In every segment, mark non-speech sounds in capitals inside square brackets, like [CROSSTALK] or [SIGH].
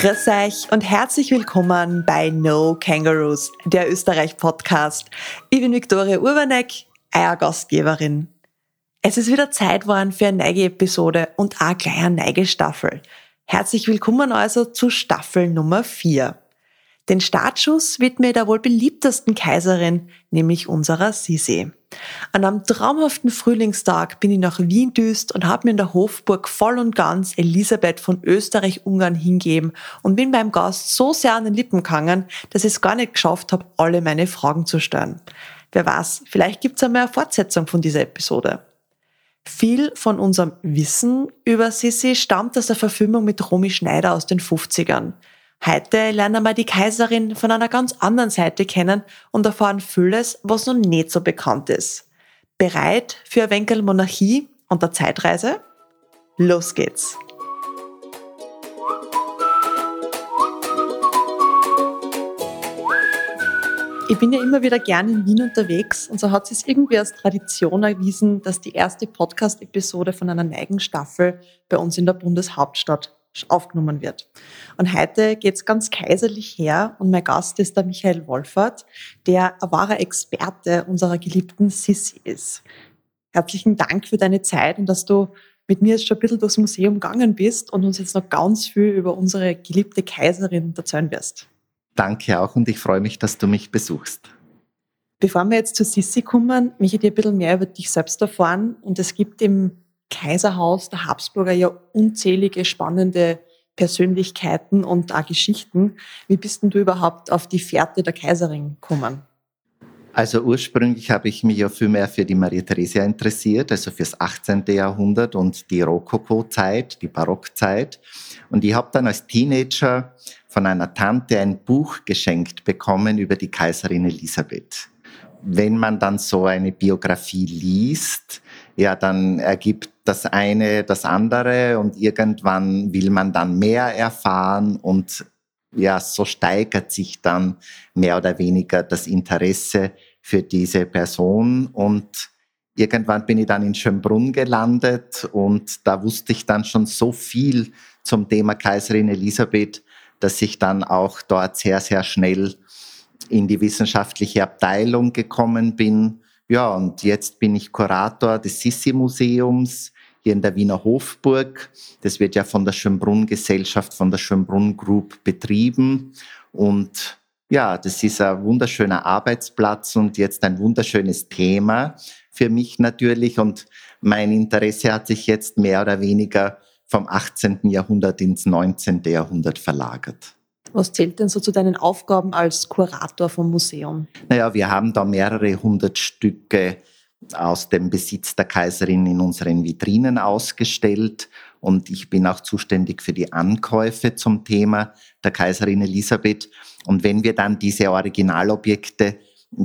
Grüß euch und herzlich willkommen bei No Kangaroos, der Österreich-Podcast. Ich bin Viktoria Urbanek, euer Gastgeberin. Es ist wieder Zeit geworden für eine neue Episode und auch gleich eine neue Staffel. Herzlich willkommen also zu Staffel Nummer 4. Den Startschuss widme der wohl beliebtesten Kaiserin, nämlich unserer Sisi. An einem traumhaften Frühlingstag bin ich nach Wien düst und habe mir in der Hofburg voll und ganz Elisabeth von Österreich-Ungarn hingeben und bin beim Gast so sehr an den Lippen gegangen, dass ich es gar nicht geschafft habe, alle meine Fragen zu stellen. Wer weiß, vielleicht gibt es einmal eine Fortsetzung von dieser Episode. Viel von unserem Wissen über Sissi stammt aus der Verfilmung mit Romy Schneider aus den 50ern. Heute lernen wir die Kaiserin von einer ganz anderen Seite kennen und erfahren vieles, was noch nicht so bekannt ist. Bereit für ein Wenkel Monarchie und der Zeitreise? Los geht's! Ich bin ja immer wieder gerne in Wien unterwegs und so hat es irgendwie als Tradition erwiesen, dass die erste Podcast-Episode von einer neuen Staffel bei uns in der Bundeshauptstadt aufgenommen wird. Und heute geht's ganz kaiserlich her und mein Gast ist der Michael Wolfert, der ein wahrer Experte unserer geliebten Sissi ist. Herzlichen Dank für deine Zeit und dass du mit mir jetzt schon ein bisschen durchs Museum gegangen bist und uns jetzt noch ganz viel über unsere geliebte Kaiserin erzählen wirst. Danke auch und ich freue mich, dass du mich besuchst. Bevor wir jetzt zu Sissi kommen, möchte ich dir ein bisschen mehr über dich selbst erfahren. Und es gibt im Kaiserhaus der Habsburger ja unzählige spannende Persönlichkeiten und auch Geschichten. Wie bist denn du überhaupt auf die Fährte der Kaiserin gekommen? Also ursprünglich habe ich mich ja viel mehr für die Maria Theresia interessiert, also fürs 18. Jahrhundert und die Rokoko-Zeit, die Barockzeit. Und ich habe dann als Teenager von einer Tante ein Buch geschenkt bekommen über die Kaiserin Elisabeth. Wenn man dann so eine Biografie liest, ja, dann ergibt das eine das andere und irgendwann will man dann mehr erfahren und ja, so steigert sich dann mehr oder weniger das Interesse für diese Person und irgendwann bin ich dann in Schönbrunn gelandet und da wusste ich dann schon so viel zum Thema Kaiserin Elisabeth, dass ich dann auch dort sehr, sehr schnell in die wissenschaftliche Abteilung gekommen bin ja, und jetzt bin ich Kurator des Sissi-Museums hier in der Wiener Hofburg. Das wird ja von der Schönbrunn-Gesellschaft, von der Schönbrunn Group betrieben. Und ja, das ist ein wunderschöner Arbeitsplatz und jetzt ein wunderschönes Thema für mich natürlich. Und mein Interesse hat sich jetzt mehr oder weniger vom 18. Jahrhundert ins 19. Jahrhundert verlagert. Was zählt denn so zu deinen Aufgaben als Kurator vom Museum? Naja, wir haben da mehrere hundert Stücke aus dem Besitz der Kaiserin in unseren Vitrinen ausgestellt. Und ich bin auch zuständig für die Ankäufe zum Thema der Kaiserin Elisabeth. Und wenn wir dann diese Originalobjekte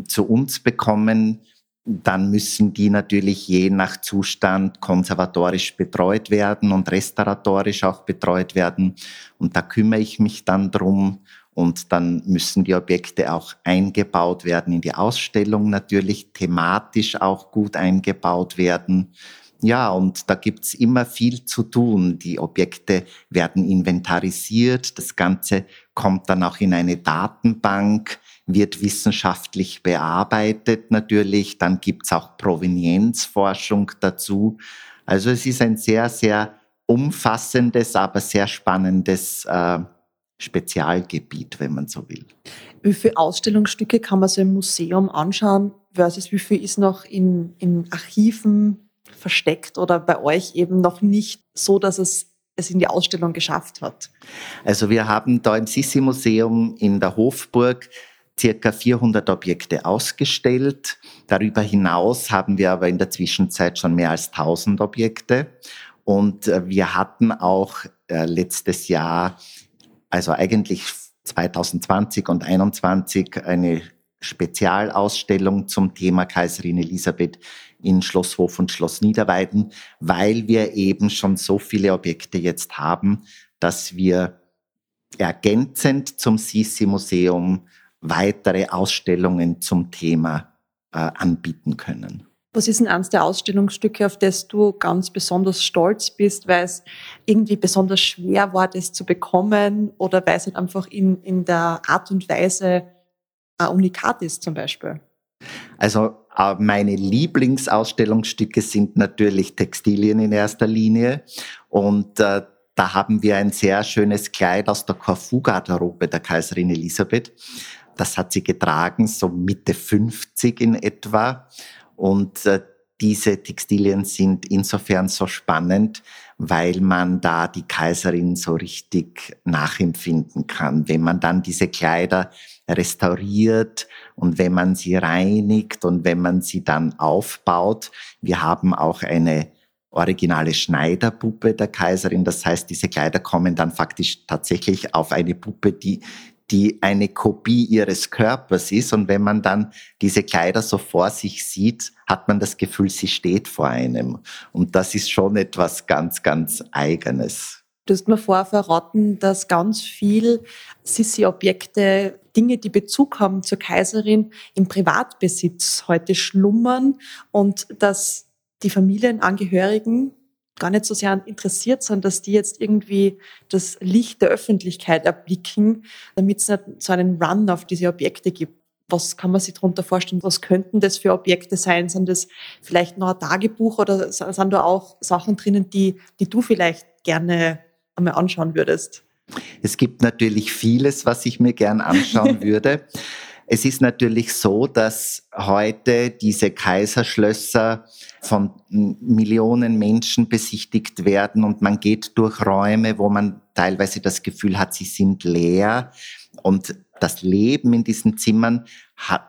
zu uns bekommen, dann müssen die natürlich je nach Zustand konservatorisch betreut werden und restauratorisch auch betreut werden. Und da kümmere ich mich dann drum. Und dann müssen die Objekte auch eingebaut werden in die Ausstellung natürlich, thematisch auch gut eingebaut werden. Ja, und da gibt's immer viel zu tun. Die Objekte werden inventarisiert, das Ganze kommt dann auch in eine Datenbank wird wissenschaftlich bearbeitet natürlich. Dann gibt's auch Provenienzforschung dazu. Also es ist ein sehr, sehr umfassendes, aber sehr spannendes äh, Spezialgebiet, wenn man so will. Wie viele Ausstellungsstücke kann man so im Museum anschauen versus wie viel ist noch in, in Archiven versteckt oder bei euch eben noch nicht so, dass es es in die Ausstellung geschafft hat? Also wir haben da im Sissi-Museum in der Hofburg circa 400 Objekte ausgestellt. Darüber hinaus haben wir aber in der Zwischenzeit schon mehr als 1000 Objekte. Und äh, wir hatten auch äh, letztes Jahr, also eigentlich 2020 und 2021, eine Spezialausstellung zum Thema Kaiserin Elisabeth in Schloss Hof und Schloss Niederweiden, weil wir eben schon so viele Objekte jetzt haben, dass wir ergänzend zum Sisi-Museum weitere Ausstellungen zum Thema äh, anbieten können. Was ist denn eines der Ausstellungsstücke, auf das du ganz besonders stolz bist, weil es irgendwie besonders schwer war, das zu bekommen oder weil es halt einfach in, in der Art und Weise ein Unikat ist zum Beispiel? Also äh, meine Lieblingsausstellungsstücke sind natürlich Textilien in erster Linie und äh, da haben wir ein sehr schönes Kleid aus der Korfu-Garderobe der Kaiserin Elisabeth. Das hat sie getragen, so Mitte 50 in etwa. Und äh, diese Textilien sind insofern so spannend, weil man da die Kaiserin so richtig nachempfinden kann. Wenn man dann diese Kleider restauriert und wenn man sie reinigt und wenn man sie dann aufbaut. Wir haben auch eine originale Schneiderpuppe der Kaiserin. Das heißt, diese Kleider kommen dann faktisch tatsächlich auf eine Puppe, die die eine Kopie ihres Körpers ist. Und wenn man dann diese Kleider so vor sich sieht, hat man das Gefühl, sie steht vor einem. Und das ist schon etwas ganz, ganz Eigenes. Du hast mir vorher verraten, dass ganz viel Sissi-Objekte, Dinge, die Bezug haben zur Kaiserin, im Privatbesitz heute schlummern und dass die Familienangehörigen gar nicht so sehr interessiert sind, dass die jetzt irgendwie das Licht der Öffentlichkeit erblicken, damit es nicht so einen Run auf diese Objekte gibt. Was kann man sich darunter vorstellen? Was könnten das für Objekte sein? Sind das vielleicht noch ein Tagebuch oder sind da auch Sachen drinnen, die, die du vielleicht gerne einmal anschauen würdest? Es gibt natürlich vieles, was ich mir gern anschauen [LAUGHS] würde. Es ist natürlich so, dass heute diese Kaiserschlösser von Millionen Menschen besichtigt werden und man geht durch Räume, wo man teilweise das Gefühl hat, sie sind leer. Und das Leben in diesen Zimmern,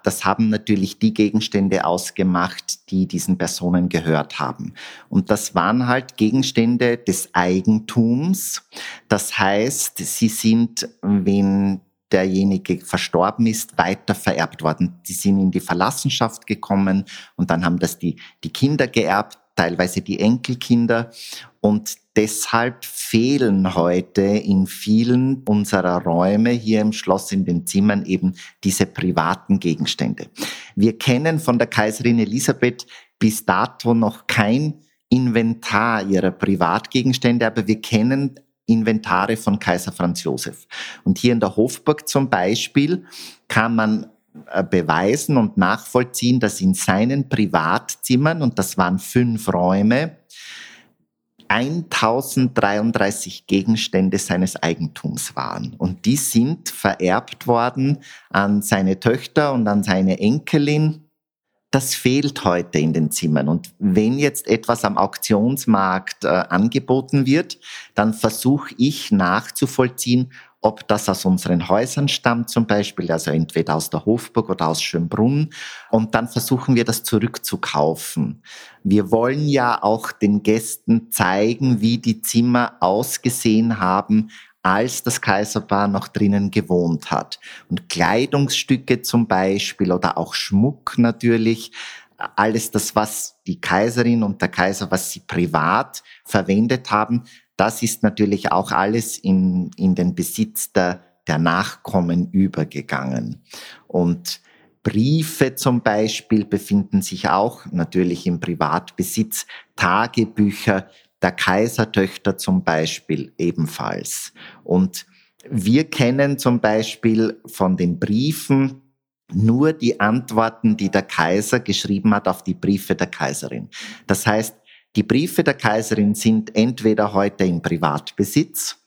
das haben natürlich die Gegenstände ausgemacht, die diesen Personen gehört haben. Und das waren halt Gegenstände des Eigentums. Das heißt, sie sind, wenn derjenige verstorben ist, weiter vererbt worden. Die sind in die Verlassenschaft gekommen und dann haben das die, die Kinder geerbt, teilweise die Enkelkinder. Und deshalb fehlen heute in vielen unserer Räume hier im Schloss, in den Zimmern eben diese privaten Gegenstände. Wir kennen von der Kaiserin Elisabeth bis dato noch kein Inventar ihrer Privatgegenstände, aber wir kennen Inventare von Kaiser Franz Josef. Und hier in der Hofburg zum Beispiel kann man äh, beweisen und nachvollziehen, dass in seinen Privatzimmern, und das waren fünf Räume, 1033 Gegenstände seines Eigentums waren. Und die sind vererbt worden an seine Töchter und an seine Enkelin das fehlt heute in den Zimmern. Und wenn jetzt etwas am Auktionsmarkt äh, angeboten wird, dann versuche ich nachzuvollziehen, ob das aus unseren Häusern stammt zum Beispiel, also entweder aus der Hofburg oder aus Schönbrunn. Und dann versuchen wir das zurückzukaufen. Wir wollen ja auch den Gästen zeigen, wie die Zimmer ausgesehen haben, als das Kaiserpaar noch drinnen gewohnt hat. Und Kleidungsstücke zum Beispiel oder auch Schmuck natürlich, alles das, was die Kaiserin und der Kaiser, was sie privat verwendet haben, das ist natürlich auch alles in, in den Besitz der, der Nachkommen übergegangen. Und Briefe zum Beispiel befinden sich auch natürlich im Privatbesitz, Tagebücher, der Kaisertöchter zum Beispiel ebenfalls. Und wir kennen zum Beispiel von den Briefen nur die Antworten, die der Kaiser geschrieben hat auf die Briefe der Kaiserin. Das heißt, die Briefe der Kaiserin sind entweder heute im Privatbesitz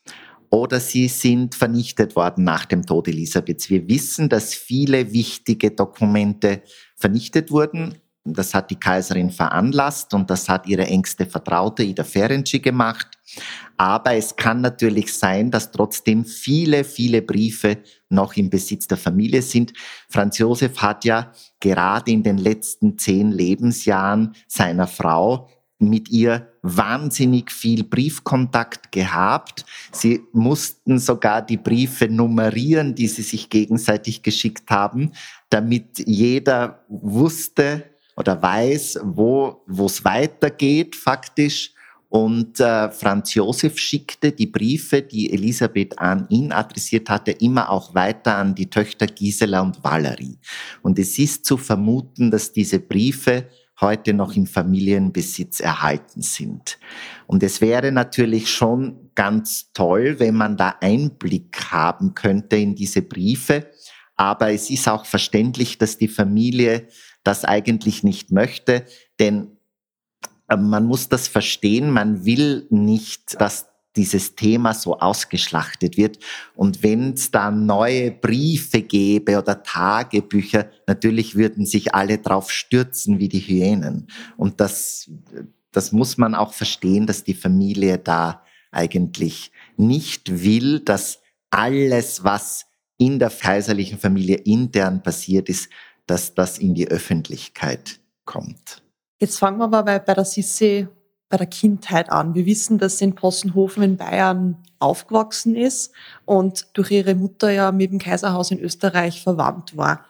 oder sie sind vernichtet worden nach dem Tod Elisabeths. Wir wissen, dass viele wichtige Dokumente vernichtet wurden. Das hat die Kaiserin veranlasst und das hat ihre engste Vertraute Ida Ferenczi gemacht. Aber es kann natürlich sein, dass trotzdem viele, viele Briefe noch im Besitz der Familie sind. Franz Josef hat ja gerade in den letzten zehn Lebensjahren seiner Frau mit ihr wahnsinnig viel Briefkontakt gehabt. Sie mussten sogar die Briefe nummerieren, die sie sich gegenseitig geschickt haben, damit jeder wusste, oder weiß, wo es weitergeht faktisch. Und äh, Franz Josef schickte die Briefe, die Elisabeth an ihn adressiert hatte, immer auch weiter an die Töchter Gisela und Valerie. Und es ist zu vermuten, dass diese Briefe heute noch im Familienbesitz erhalten sind. Und es wäre natürlich schon ganz toll, wenn man da Einblick haben könnte in diese Briefe. Aber es ist auch verständlich, dass die Familie das eigentlich nicht möchte, denn äh, man muss das verstehen, man will nicht, dass dieses Thema so ausgeschlachtet wird. Und wenn es da neue Briefe gäbe oder Tagebücher, natürlich würden sich alle drauf stürzen wie die Hyänen. Und das, das muss man auch verstehen, dass die Familie da eigentlich nicht will, dass alles, was in der kaiserlichen Familie intern passiert ist, dass das in die Öffentlichkeit kommt. Jetzt fangen wir bei, bei der Sissi bei der Kindheit an. Wir wissen, dass sie in Possenhofen in Bayern aufgewachsen ist und durch ihre Mutter ja mit dem Kaiserhaus in Österreich verwandt war.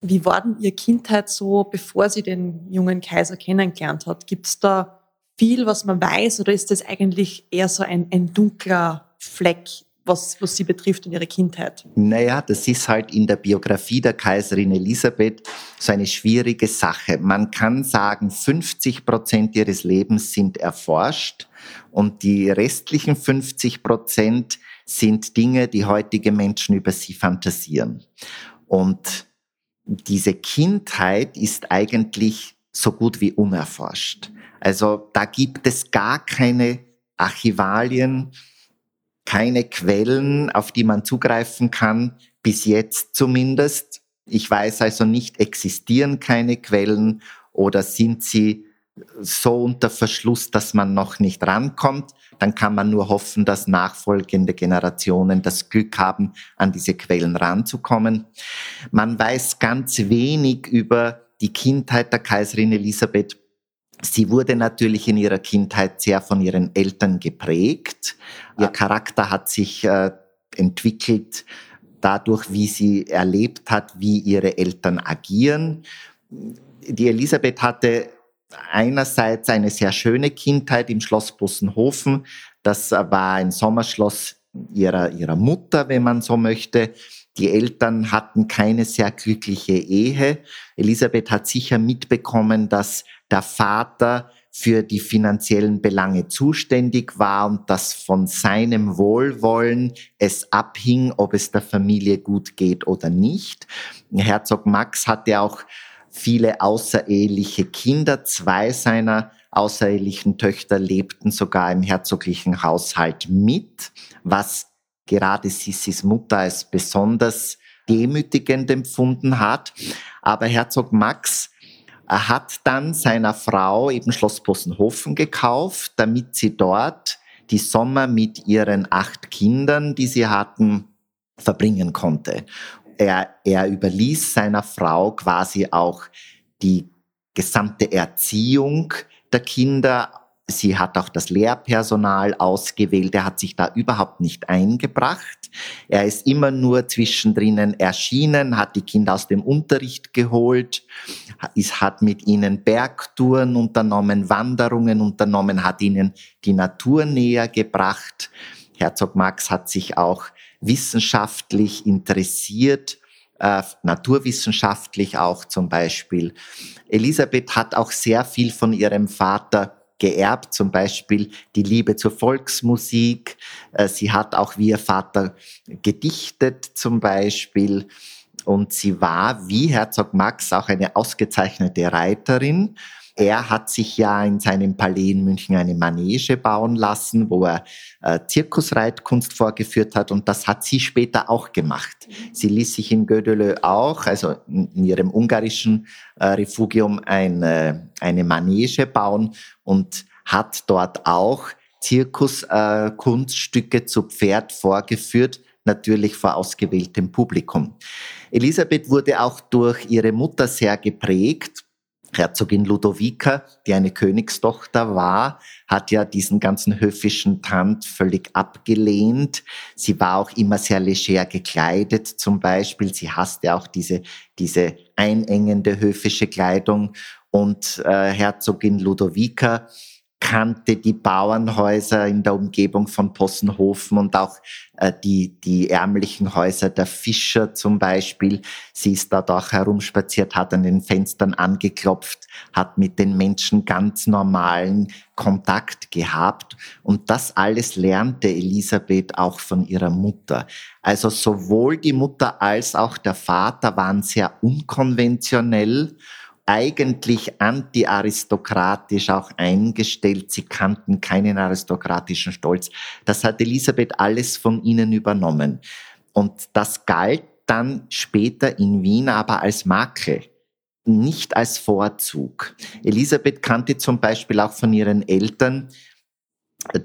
Wie war denn ihre Kindheit so, bevor sie den jungen Kaiser kennengelernt hat? Gibt es da viel, was man weiß, oder ist das eigentlich eher so ein, ein dunkler Fleck was, was sie betrifft in ihrer Kindheit? Naja, das ist halt in der Biografie der Kaiserin Elisabeth so eine schwierige Sache. Man kann sagen, 50 Prozent ihres Lebens sind erforscht und die restlichen 50 Prozent sind Dinge, die heutige Menschen über sie fantasieren. Und diese Kindheit ist eigentlich so gut wie unerforscht. Also da gibt es gar keine Archivalien, keine Quellen, auf die man zugreifen kann, bis jetzt zumindest. Ich weiß also nicht, existieren keine Quellen oder sind sie so unter Verschluss, dass man noch nicht rankommt. Dann kann man nur hoffen, dass nachfolgende Generationen das Glück haben, an diese Quellen ranzukommen. Man weiß ganz wenig über die Kindheit der Kaiserin Elisabeth Sie wurde natürlich in ihrer Kindheit sehr von ihren Eltern geprägt. Ihr Charakter hat sich äh, entwickelt dadurch, wie sie erlebt hat, wie ihre Eltern agieren. Die Elisabeth hatte einerseits eine sehr schöne Kindheit im Schloss Bussenhofen. Das war ein Sommerschloss ihrer, ihrer Mutter, wenn man so möchte. Die Eltern hatten keine sehr glückliche Ehe. Elisabeth hat sicher mitbekommen, dass der Vater für die finanziellen Belange zuständig war und dass von seinem Wohlwollen es abhing, ob es der Familie gut geht oder nicht. Herzog Max hatte auch viele außereheliche Kinder. Zwei seiner außerehelichen Töchter lebten sogar im herzoglichen Haushalt mit, was gerade Sissis Mutter als besonders demütigend empfunden hat. Aber Herzog Max er hat dann seiner Frau eben Schloss Possenhofen gekauft, damit sie dort die Sommer mit ihren acht Kindern, die sie hatten, verbringen konnte. Er, er überließ seiner Frau quasi auch die gesamte Erziehung der Kinder Sie hat auch das Lehrpersonal ausgewählt. Er hat sich da überhaupt nicht eingebracht. Er ist immer nur zwischendrin erschienen, hat die Kinder aus dem Unterricht geholt, ist, hat mit ihnen Bergtouren unternommen, Wanderungen unternommen, hat ihnen die Natur näher gebracht. Herzog Max hat sich auch wissenschaftlich interessiert, äh, naturwissenschaftlich auch zum Beispiel. Elisabeth hat auch sehr viel von ihrem Vater geerbt, zum Beispiel die Liebe zur Volksmusik. Äh, sie hat auch wie ihr Vater gedichtet zum Beispiel. Und sie war, wie Herzog Max, auch eine ausgezeichnete Reiterin. Er hat sich ja in seinem Palais in München eine Manege bauen lassen, wo er äh, Zirkusreitkunst vorgeführt hat und das hat sie später auch gemacht. Sie ließ sich in Gödelö auch, also in ihrem ungarischen äh, Refugium, eine, eine Manege bauen und hat dort auch Zirkuskunststücke äh, zu Pferd vorgeführt, natürlich vor ausgewähltem Publikum. Elisabeth wurde auch durch ihre Mutter sehr geprägt Herzogin Ludovica, die eine Königstochter war, hat ja diesen ganzen höfischen Tand völlig abgelehnt. Sie war auch immer sehr leger gekleidet zum Beispiel. Sie hasste auch diese, diese einengende höfische Kleidung. Und äh, Herzogin Ludovica kannte die Bauernhäuser in der Umgebung von Possenhofen und auch äh, die, die ärmlichen Häuser der Fischer zum Beispiel. Sie ist dort auch herumspaziert, hat an den Fenstern angeklopft, hat mit den Menschen ganz normalen Kontakt gehabt. Und das alles lernte Elisabeth auch von ihrer Mutter. Also sowohl die Mutter als auch der Vater waren sehr unkonventionell eigentlich anti-aristokratisch auch eingestellt. Sie kannten keinen aristokratischen Stolz. Das hat Elisabeth alles von ihnen übernommen. Und das galt dann später in Wien aber als Makel, nicht als Vorzug. Elisabeth kannte zum Beispiel auch von ihren Eltern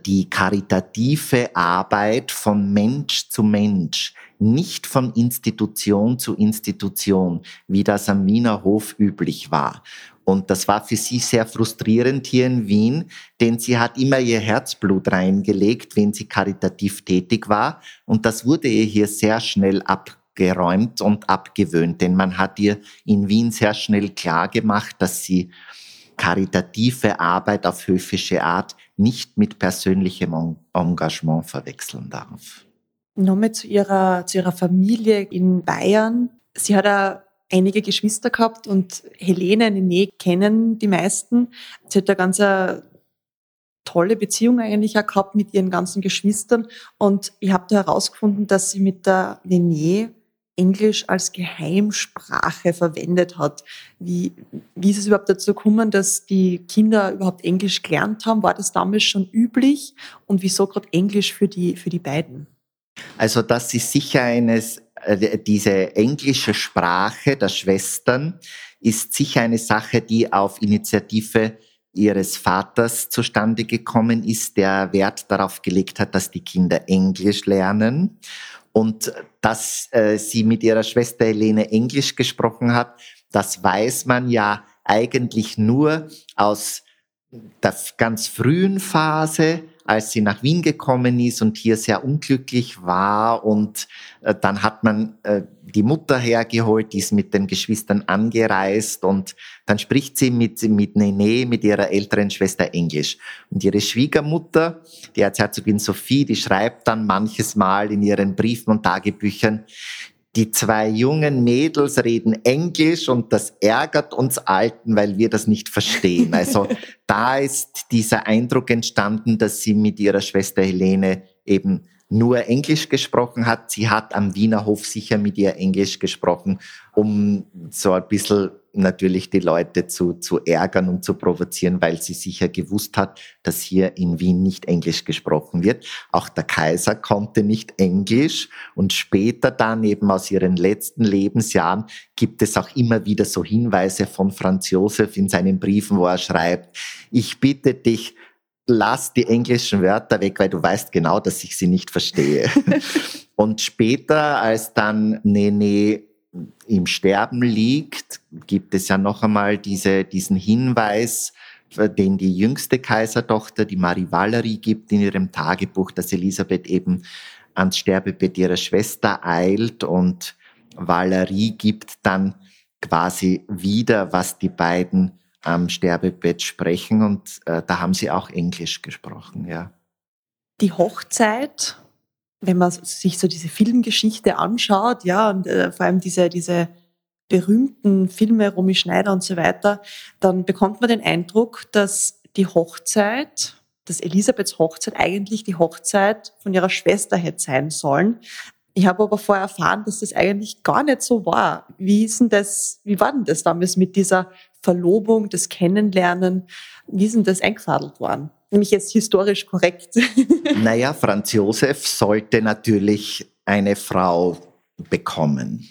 die karitative Arbeit von Mensch zu Mensch, nicht von Institution zu Institution, wie das am Wiener Hof üblich war. Und das war für sie sehr frustrierend hier in Wien, denn sie hat immer ihr Herzblut reingelegt, wenn sie karitativ tätig war. Und das wurde ihr hier sehr schnell abgeräumt und abgewöhnt, denn man hat ihr in Wien sehr schnell klar gemacht, dass sie karitative Arbeit auf höfische Art nicht mit persönlichem Engagement verwechseln darf. Nochmal zu ihrer, zu ihrer Familie in Bayern. Sie hat ja einige Geschwister gehabt und Helene, Nene kennen die meisten. Sie hat eine ganz eine tolle Beziehung eigentlich auch gehabt mit ihren ganzen Geschwistern und ich habe da herausgefunden, dass sie mit der Nene Englisch als Geheimsprache verwendet hat. Wie, wie ist es überhaupt dazu gekommen, dass die Kinder überhaupt Englisch gelernt haben? War das damals schon üblich? Und wieso gerade Englisch für die, für die beiden? Also das ist sicher eines, äh, diese englische Sprache der Schwestern ist sicher eine Sache, die auf Initiative ihres Vaters zustande gekommen ist, der Wert darauf gelegt hat, dass die Kinder Englisch lernen. Und dass äh, sie mit ihrer Schwester Helene Englisch gesprochen hat, das weiß man ja eigentlich nur aus der ganz frühen Phase, als sie nach Wien gekommen ist und hier sehr unglücklich war. Und äh, dann hat man äh, die Mutter hergeholt, die ist mit den Geschwistern angereist und dann spricht sie mit, mit Nene, mit ihrer älteren Schwester Englisch. Und ihre Schwiegermutter, die Erzherzogin Sophie, die schreibt dann manches Mal in ihren Briefen und Tagebüchern, die zwei jungen Mädels reden Englisch und das ärgert uns Alten, weil wir das nicht verstehen. [LAUGHS] Also da ist dieser Eindruck entstanden, dass sie mit ihrer Schwester Helene eben nur Englisch gesprochen hat. Sie hat am Wiener Hof sicher mit ihr Englisch gesprochen, um so ein bisschen natürlich die Leute zu, zu ärgern und zu provozieren, weil sie sicher gewusst hat, dass hier in Wien nicht Englisch gesprochen wird. Auch der Kaiser konnte nicht Englisch und später dann eben aus ihren letzten Lebensjahren gibt es auch immer wieder so Hinweise von Franz Josef in seinen Briefen, wo er schreibt, ich bitte dich, lass die englischen Wörter weg, weil du weißt genau, dass ich sie nicht verstehe. [LAUGHS] und später, als dann Nene im Sterben liegt, gibt es ja noch einmal diese, diesen Hinweis, den die jüngste Kaisertochter, die Marie Valerie, gibt in ihrem Tagebuch, dass Elisabeth eben ans Sterbebett ihrer Schwester eilt und Valerie gibt dann quasi wieder, was die beiden am Sterbebett sprechen und äh, da haben sie auch Englisch gesprochen, ja. Die Hochzeit, wenn man sich so diese Filmgeschichte anschaut, ja, und äh, vor allem diese, diese berühmten Filme, Romy Schneider und so weiter, dann bekommt man den Eindruck, dass die Hochzeit, dass Elisabeths Hochzeit eigentlich die Hochzeit von ihrer Schwester hätte sein sollen. Ich habe aber vorher erfahren, dass das eigentlich gar nicht so war. Wie ist denn das, wie war denn das damals mit dieser Verlobung, das Kennenlernen? Wie ist denn das eingefadelt worden? Nämlich jetzt historisch korrekt. [LAUGHS] Naja, Franz Josef sollte natürlich eine Frau bekommen.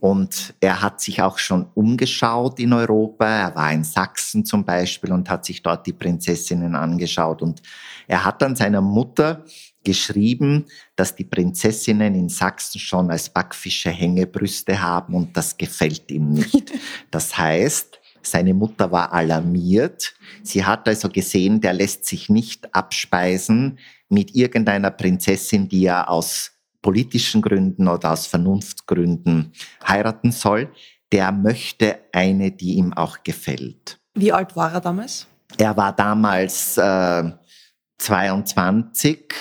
Und er hat sich auch schon umgeschaut in Europa. Er war in Sachsen zum Beispiel und hat sich dort die Prinzessinnen angeschaut. Und er hat dann seiner Mutter geschrieben, dass die Prinzessinnen in Sachsen schon als Backfische Hängebrüste haben und das gefällt ihm nicht. [LAUGHS] Das heißt, seine Mutter war alarmiert. Sie hat also gesehen, der lässt sich nicht abspeisen mit irgendeiner Prinzessin, die er aus politischen Gründen oder aus Vernunftgründen heiraten soll. Der möchte eine, die ihm auch gefällt. Wie alt war er damals? Er war damals äh, 22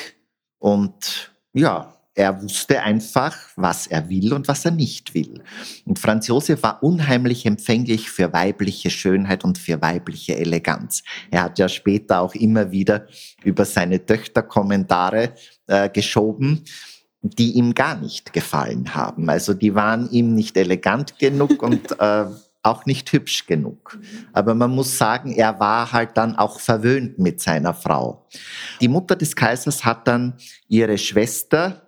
und ja, er wusste einfach, was er will und was er nicht will. Und Franz Josef war unheimlich empfänglich für weibliche Schönheit und für weibliche Eleganz. Er hat ja später auch immer wieder über seine Töchter Kommentare äh, geschoben, die ihm gar nicht gefallen haben. Also die waren ihm nicht elegant genug und [LAUGHS] äh, auch nicht hübsch genug. Aber man muss sagen, er war halt dann auch verwöhnt mit seiner Frau. Die Mutter des Kaisers hat dann ihre Schwester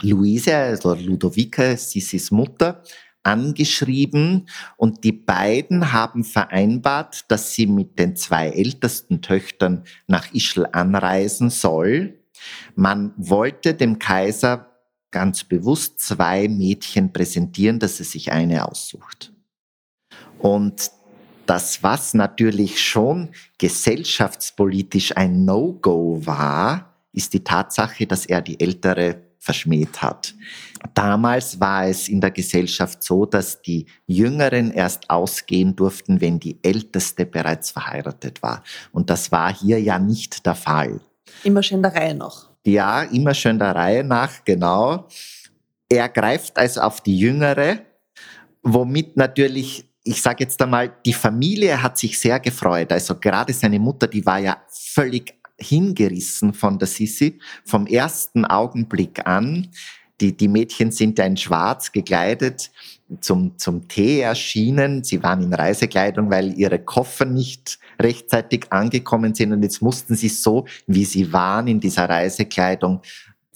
Luise, also Ludovica, Sissis Mutter, angeschrieben und die beiden haben vereinbart, dass sie mit den zwei ältesten Töchtern nach Ischl anreisen soll. Man wollte dem Kaiser ganz bewusst zwei Mädchen präsentieren, dass er sich eine aussucht. Und das, was natürlich schon gesellschaftspolitisch ein No-Go war, ist die Tatsache, dass er die ältere verschmäht hat. Damals war es in der Gesellschaft so, dass die Jüngeren erst ausgehen durften, wenn die Älteste bereits verheiratet war. Und das war hier ja nicht der Fall. Immer schön der Reihe nach. Ja, immer schön der Reihe nach, genau. Er greift also auf die Jüngere, womit natürlich ich sage jetzt einmal, die Familie hat sich sehr gefreut. Also gerade seine Mutter, die war ja völlig hingerissen von der Sissi vom ersten Augenblick an. Die, die Mädchen sind ja in schwarz gekleidet zum, zum Tee erschienen. Sie waren in Reisekleidung, weil ihre Koffer nicht rechtzeitig angekommen sind und jetzt mussten sie so, wie sie waren in dieser Reisekleidung,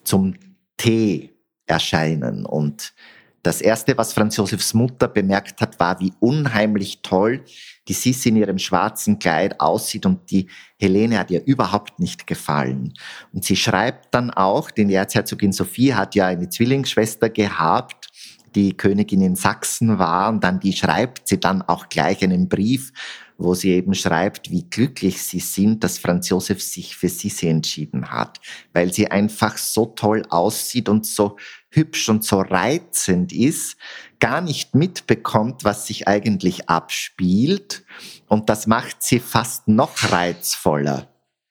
zum Tee erscheinen. Und das Erste, was Franz Josefs Mutter bemerkt hat, war, wie unheimlich toll die Sissi in ihrem schwarzen Kleid aussieht und die Helene hat ihr überhaupt nicht gefallen. Und sie schreibt dann auch, die Erzherzogin Sophie hat ja eine Zwillingsschwester gehabt, die Königin in Sachsen war und dann die schreibt sie dann auch gleich einen Brief, wo sie eben schreibt, wie glücklich sie sind, dass Franz Josef sich für Sissi entschieden hat, weil sie einfach so toll aussieht und so hübsch und so reizend ist, gar nicht mitbekommt, was sich eigentlich abspielt. Und das macht sie fast noch reizvoller.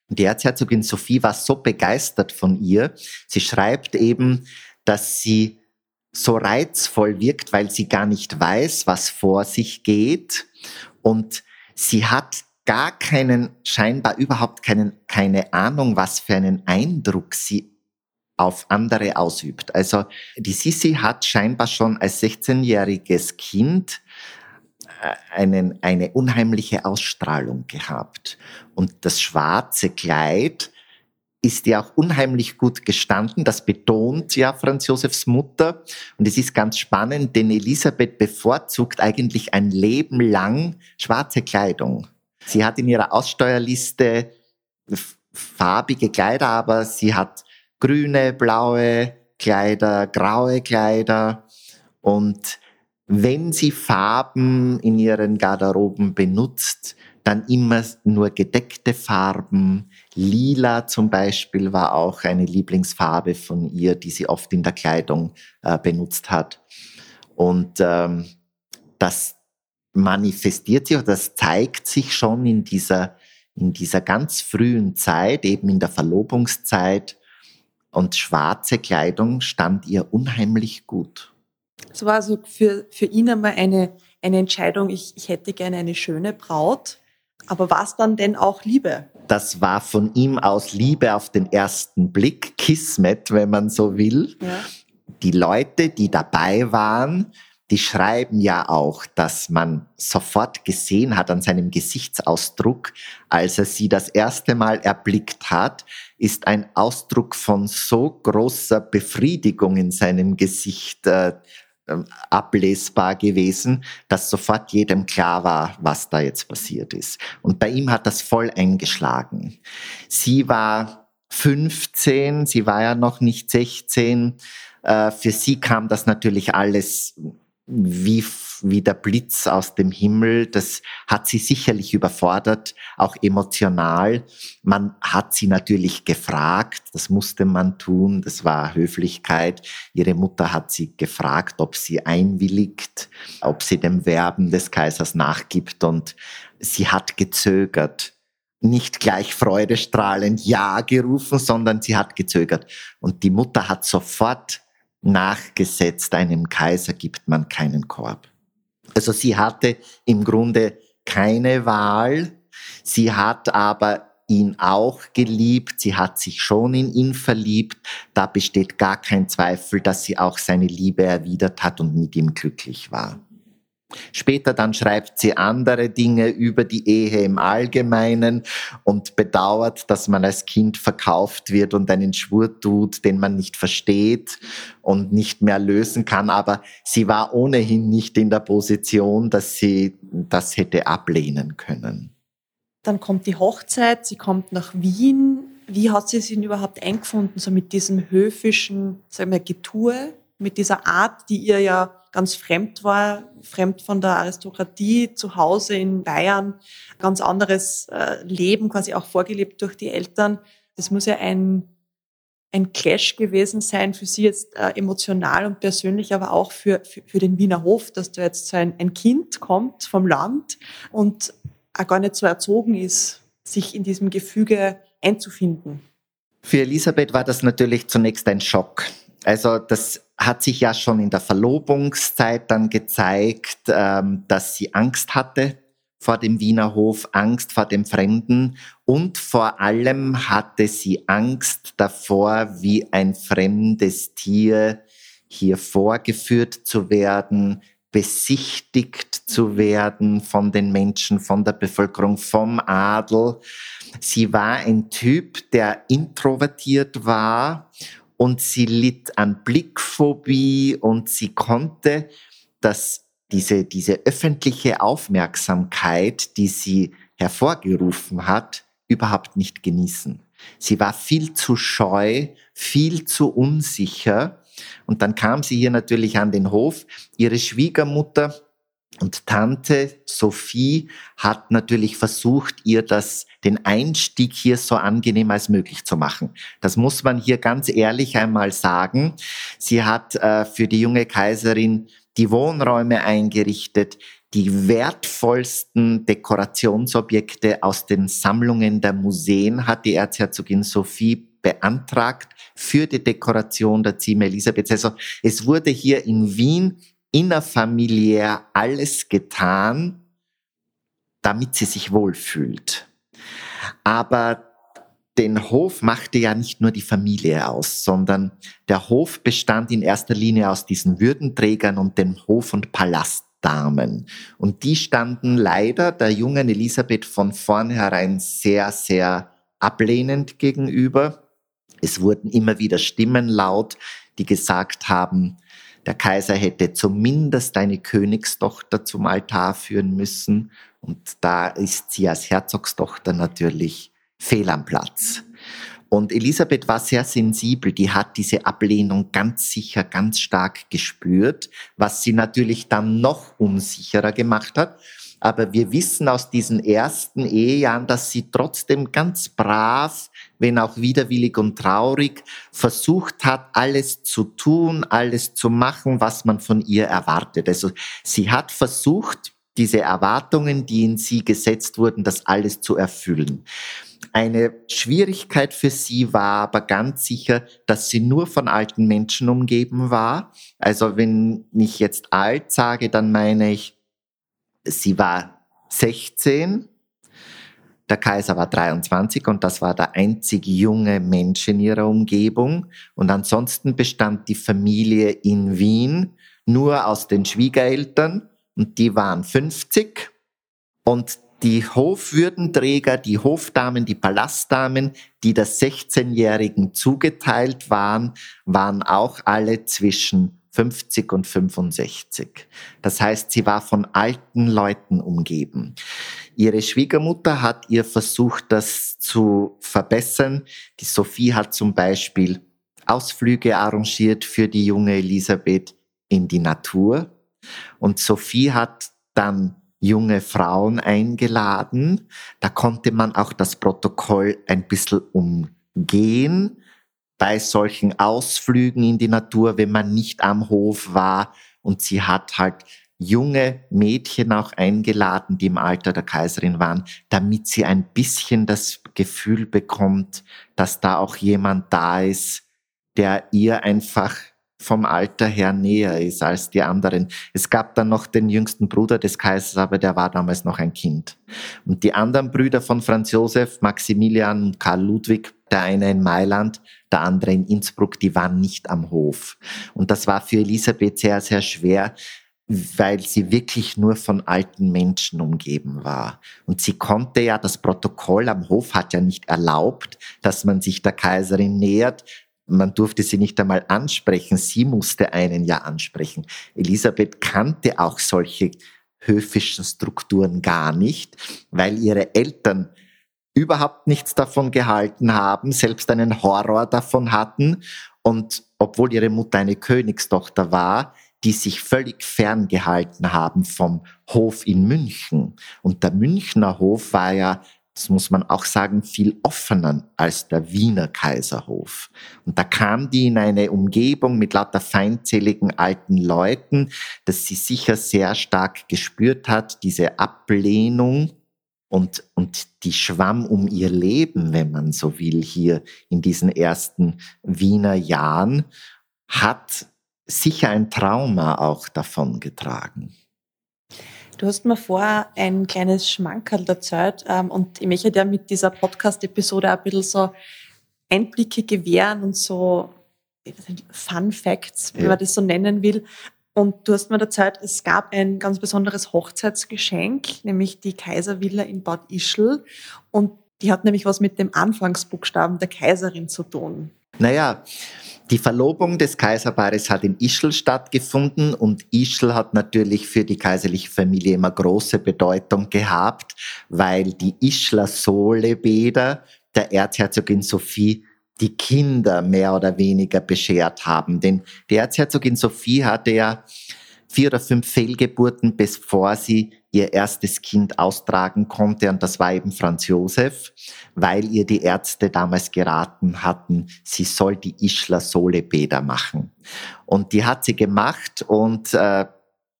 Die Erzherzogin Sophie war so begeistert von ihr. Sie schreibt eben, dass sie so reizvoll wirkt, weil sie gar nicht weiß, was vor sich geht. Und sie hat gar keinen, scheinbar überhaupt keinen, keine Ahnung, was für einen Eindruck sie auf andere ausübt. Also die Sisi hat scheinbar schon als 16-jähriges Kind äh, einen, eine unheimliche Ausstrahlung gehabt. Und das schwarze Kleid ist ja auch unheimlich gut gestanden. Das betont ja Franz Josefs Mutter. Und es ist ganz spannend, denn Elisabeth bevorzugt eigentlich ein Leben lang schwarze Kleidung. Sie hat in ihrer Aussteuerliste farbige Kleider, aber sie hat grüne, blaue Kleider, graue Kleider. Und wenn sie Farben in ihren Garderoben benutzt, dann immer nur gedeckte Farben. Lila zum Beispiel war auch eine Lieblingsfarbe von ihr, die sie oft in der Kleidung äh, benutzt hat. Und ähm, das manifestiert sich oder das zeigt sich schon in dieser, in dieser ganz frühen Zeit, eben in der Verlobungszeit, und schwarze Kleidung stand ihr unheimlich gut. Es war also für, für ihn einmal eine, eine Entscheidung, ich, ich hätte gerne eine schöne Braut. Aber war es dann denn auch Liebe? Das war von ihm aus Liebe auf den ersten Blick, Kismet, wenn man so will. Ja. Die Leute, die dabei waren, die schreiben ja auch, dass man sofort gesehen hat an seinem Gesichtsausdruck, als er sie das erste Mal erblickt hat, ist ein Ausdruck von so großer Befriedigung in seinem Gesicht äh, ähm, ablesbar gewesen, dass sofort jedem klar war, was da jetzt passiert ist. Und bei ihm hat das voll eingeschlagen. Sie war 15, sie war ja noch nicht 16. Äh, für sie kam das natürlich alles wie, wie der Blitz aus dem Himmel. Das hat sie sicherlich überfordert, auch emotional. Man hat sie natürlich gefragt, das musste man tun, das war Höflichkeit. Ihre Mutter hat sie gefragt, ob sie einwilligt, ob sie dem Werben des Kaisers nachgibt und sie hat gezögert. nicht gleich freudestrahlend Ja gerufen, sondern sie hat gezögert. Und die Mutter hat sofort nachgesetzt, einem Kaiser gibt man keinen Korb. Also sie hatte im Grunde keine Wahl. Sie hat aber ihn auch geliebt, sie hat sich schon in ihn verliebt, da besteht gar kein Zweifel, dass sie auch seine Liebe erwidert hat und mit ihm glücklich war. Später dann schreibt sie andere Dinge über die Ehe im Allgemeinen und bedauert, dass man als Kind verkauft wird und einen Schwur tut, den man nicht versteht und nicht mehr lösen kann. Aber sie war ohnehin nicht in der Position, dass sie das hätte ablehnen können. Dann kommt die Hochzeit, sie kommt nach Wien. Wie hat sie sich überhaupt eingefunden, so mit diesem höfischen, sagen wir, Getue, mit dieser Art, die ihr ja ganz fremd war, fremd von der Aristokratie, zu Hause in Bayern, ganz anderes äh, Leben quasi auch vorgelebt durch die Eltern. Das muss ja ein, ein Clash gewesen sein für sie jetzt äh, emotional und persönlich, aber auch für, für, für den Wiener Hof, dass da jetzt so ein, ein Kind kommt vom Land und auch gar nicht so erzogen ist, sich in diesem Gefüge einzufinden. Für Elisabeth war das natürlich zunächst ein Schock. Also das hat sich ja schon in der Verlobungszeit dann gezeigt, ähm, dass sie Angst hatte vor dem Wiener Hof, Angst vor dem Fremden und vor allem hatte sie Angst davor, wie ein fremdes Tier hier vorgeführt zu werden, besichtigt zu werden von den Menschen, von der Bevölkerung, vom Adel. Sie war ein Typ, der introvertiert war und sie litt an Blickphobie und sie konnte das, diese, diese öffentliche Aufmerksamkeit, die sie hervorgerufen hat, überhaupt nicht genießen. Sie war viel zu scheu, viel zu unsicher und dann kam sie hier natürlich an den Hof. Ihre Schwiegermutter und Tante Sophie hat natürlich versucht, ihr das, den Einstieg hier so angenehm als möglich zu machen. Das muss man hier ganz ehrlich einmal sagen. Sie hat äh, für die junge Kaiserin die Wohnräume eingerichtet, die wertvollsten Dekorationsobjekte aus den Sammlungen der Museen hat die Erzherzogin Sophie beantragt für die Dekoration der Zimmer Elisabeths. Also es wurde hier in Wien innerfamiliär alles getan, damit sie sich wohlfühlt. Aber den Hof machte ja nicht nur die Familie aus, sondern der Hof bestand in erster Linie aus diesen Würdenträgern und den Hof- und Palastdamen. Und die standen leider der jungen Elisabeth von vornherein sehr, sehr ablehnend gegenüber. Es wurden immer wieder Stimmen laut, die gesagt haben, der Kaiser hätte zumindest eine Königstochter zum Altar führen müssen. Und da ist sie als Herzogstochter natürlich fehl am Platz. Und Elisabeth war sehr sensibel, die hat diese Ablehnung ganz sicher, ganz stark gespürt, was sie natürlich dann noch unsicherer gemacht hat. Aber wir wissen aus diesen ersten Ehejahren, dass sie trotzdem ganz brav, wenn auch widerwillig und traurig, versucht hat, alles zu tun, alles zu machen, was man von ihr erwartet. Also sie hat versucht, diese Erwartungen, die in sie gesetzt wurden, das alles zu erfüllen. Eine Schwierigkeit für sie war aber ganz sicher, dass sie nur von alten Menschen umgeben war. Also wenn ich jetzt alt sage, dann meine ich Sie war 16, der Kaiser war 23 und das war der einzig junge Mensch in ihrer Umgebung. Und ansonsten bestand die Familie in Wien nur aus den Schwiegereltern und die waren 50. Und die Hofwürdenträger, die Hofdamen, die Palastdamen, die der 16-Jährigen zugeteilt waren, waren auch alle zwischen 50 und 65. Das heißt, sie war von alten Leuten umgeben. Ihre Schwiegermutter hat ihr versucht, das zu verbessern. Die Sophie hat zum Beispiel Ausflüge arrangiert für die junge Elisabeth in die Natur. Und Sophie hat dann junge Frauen eingeladen. Da konnte man auch das Protokoll ein bisschen umgehen bei solchen Ausflügen in die Natur, wenn man nicht am Hof war. Und sie hat halt junge Mädchen auch eingeladen, die im Alter der Kaiserin waren, damit sie ein bisschen das Gefühl bekommt, dass da auch jemand da ist, der ihr einfach vom Alter her näher ist als die anderen. Es gab dann noch den jüngsten Bruder des Kaisers, aber der war damals noch ein Kind. Und die anderen Brüder von Franz Josef, Maximilian und Karl Ludwig, der eine in Mailand, der andere in Innsbruck, die waren nicht am Hof. Und das war für Elisabeth sehr, sehr schwer, weil sie wirklich nur von alten Menschen umgeben war. Und sie konnte ja, das Protokoll am Hof hat ja nicht erlaubt, dass man sich der Kaiserin nähert. Man durfte sie nicht einmal ansprechen. Sie musste einen ja ansprechen. Elisabeth kannte auch solche höfischen Strukturen gar nicht, weil ihre Eltern überhaupt nichts davon gehalten haben, selbst einen Horror davon hatten. Und obwohl ihre Mutter eine Königstochter war, die sich völlig ferngehalten haben vom Hof in München. Und der Münchner Hof war ja, das muss man auch sagen, viel offener als der Wiener Kaiserhof. Und da kam die in eine Umgebung mit lauter feindseligen alten Leuten, dass sie sicher sehr stark gespürt hat, diese Ablehnung und, und die schwamm um ihr Leben, wenn man so will, hier in diesen ersten Wiener Jahren, hat sicher ein Trauma auch davon getragen. Du hast mir vorher ein kleines Schmankerl erzählt ähm, und ich möchte dir mit dieser Podcast-Episode ein bisschen so Einblicke gewähren und so Fun Facts, wenn ja. man das so nennen will. Und du hast mir erzählt, es gab ein ganz besonderes Hochzeitsgeschenk, nämlich die Kaiservilla in Bad Ischl. Und die hat nämlich was mit dem Anfangsbuchstaben der Kaiserin zu tun. Naja, die Verlobung des Kaiserpaares hat in Ischl stattgefunden und Ischl hat natürlich für die kaiserliche Familie immer große Bedeutung gehabt, weil die Ischler Solebäder der Erzherzogin Sophie die Kinder mehr oder weniger beschert haben. Denn die Erzherzogin Sophie hatte ja vier oder fünf Fehlgeburten, bevor sie ihr erstes Kind austragen konnte. Und das war eben Franz Josef, weil ihr die Ärzte damals geraten hatten, sie soll die Ischler Solebäder machen. Und die hat sie gemacht und äh,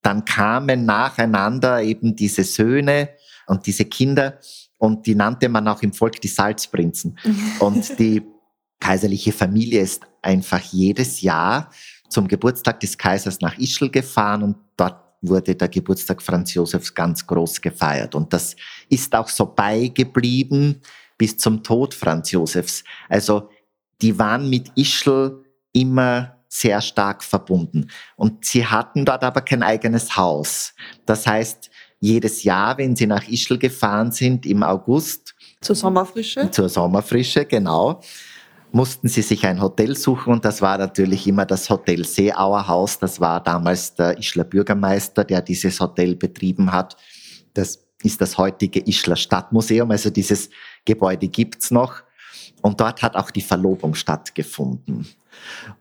dann kamen nacheinander eben diese Söhne und diese Kinder und die nannte man auch im Volk die Salzprinzen. [LAUGHS] und die kaiserliche Familie ist einfach jedes Jahr zum Geburtstag des Kaisers nach Ischl gefahren und dort wurde der Geburtstag Franz Josefs ganz groß gefeiert. Und das ist auch so beigeblieben bis zum Tod Franz Josefs. Also die waren mit Ischl immer sehr stark verbunden. Und sie hatten dort aber kein eigenes Haus. Das heißt, jedes Jahr, wenn sie nach Ischl gefahren sind im August. Zur Sommerfrische? Zur Sommerfrische, genau mussten sie sich ein Hotel suchen und das war natürlich immer das Hotel Seeauer Haus. Das war damals der Ischler Bürgermeister, der dieses Hotel betrieben hat. Das ist das heutige Ischler Stadtmuseum, also dieses Gebäude gibt's noch. Und dort hat auch die Verlobung stattgefunden.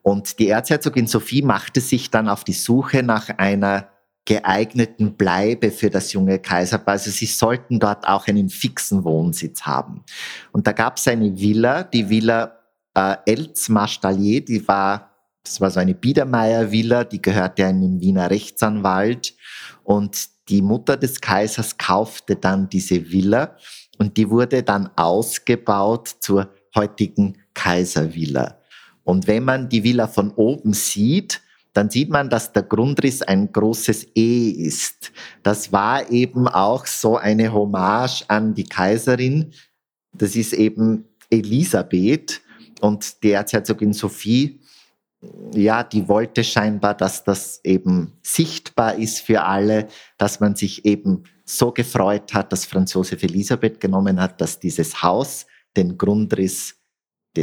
Und die Erzherzogin Sophie machte sich dann auf die Suche nach einer geeigneten Bleibe für das junge Kaiserpaar. Also sie sollten dort auch einen fixen Wohnsitz haben. Und da gab es eine Villa, die Villa äh, Elz Marstalier, die war, das war so eine Biedermeier-Villa, die gehörte einem Wiener Rechtsanwalt. Und die Mutter des Kaisers kaufte dann diese Villa und die wurde dann ausgebaut zur heutigen Kaiservilla. Und wenn man die Villa von oben sieht, dann sieht man, dass der Grundriss ein großes E ist. Das war eben auch so eine Hommage an die Kaiserin. Das ist eben Elisabeth. Und die Erzherzogin Sophie, ja, die wollte scheinbar, dass das eben sichtbar ist für alle, dass man sich eben so gefreut hat, dass Franz Josef Elisabeth genommen hat, dass dieses Haus den Grundriss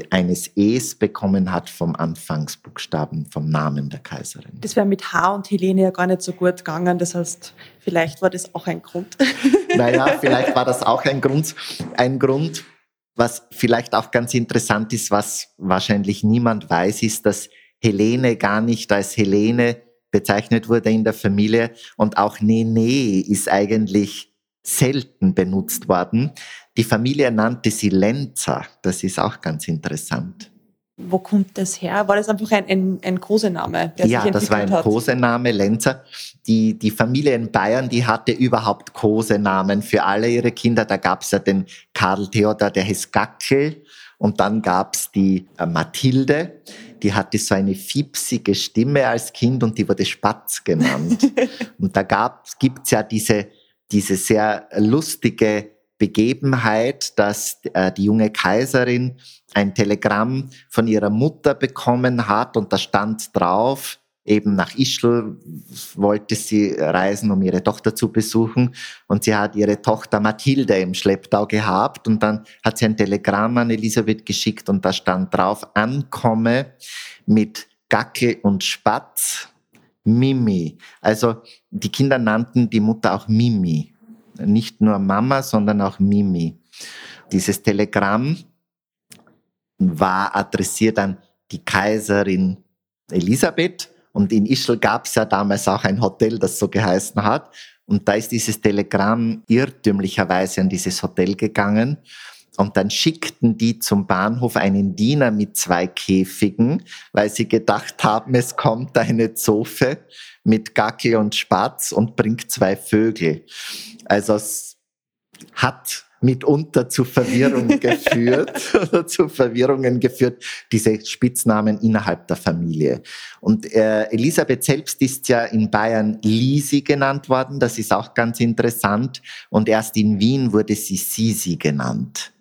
eines Es bekommen hat vom Anfangsbuchstaben, vom Namen der Kaiserin. Das wäre mit H und Helene ja gar nicht so gut gegangen. Das heißt, vielleicht war das auch ein Grund. [LAUGHS] Naja, [LAUGHS] vielleicht war das auch ein Grund. Ein Grund. Was vielleicht auch ganz interessant ist, was wahrscheinlich niemand weiß, ist, dass Helene gar nicht als Helene bezeichnet wurde in der Familie und auch Nene ist eigentlich selten benutzt worden. Die Familie nannte sie Lenzer. Das ist auch ganz interessant. Wo kommt das her? War das einfach ein, ein, ein Kosename? ja, das war ein hat? Kosename, Lenzer. Die, die Familie in Bayern, die hatte überhaupt Kosenamen für alle ihre Kinder. Da gab es ja den Karl Theodor, der hieß Gackel. Und dann gab es die äh, Mathilde, die hatte so eine fiepsige Stimme als Kind und die wurde Spatz genannt. [LAUGHS] und da gibt es ja diese, diese sehr lustige Begebenheit, dass äh, die junge Kaiserin ein Telegramm von ihrer Mutter bekommen hat und da stand drauf, eben nach Ischl wollte sie reisen, um ihre Tochter zu besuchen und sie hat ihre Tochter Mathilde im Schlepptau gehabt und dann hat sie ein Telegramm an Elisabeth geschickt und da stand drauf, ankomme mit Gackel und Spatz, Mimi. Also die Kinder nannten die Mutter auch Mimi nicht nur Mama, sondern auch Mimi. Dieses Telegramm war adressiert an die Kaiserin Elisabeth und in Ischl gab es ja damals auch ein Hotel, das so geheißen hat. Und da ist dieses Telegramm irrtümlicherweise an dieses Hotel gegangen. Und dann schickten die zum Bahnhof einen Diener mit zwei Käfigen, weil sie gedacht haben, es kommt eine Zofe mit Gackel und Spatz und bringt zwei Vögel. Also es hat mitunter zu Verwirrung [LAUGHS] geführt oder [LAUGHS] zu Verwirrungen geführt, diese Spitznamen innerhalb der Familie. Und äh, Elisabeth selbst ist ja in Bayern Lisi genannt worden, das ist auch ganz interessant. Und erst in Wien wurde sie Sisi genannt.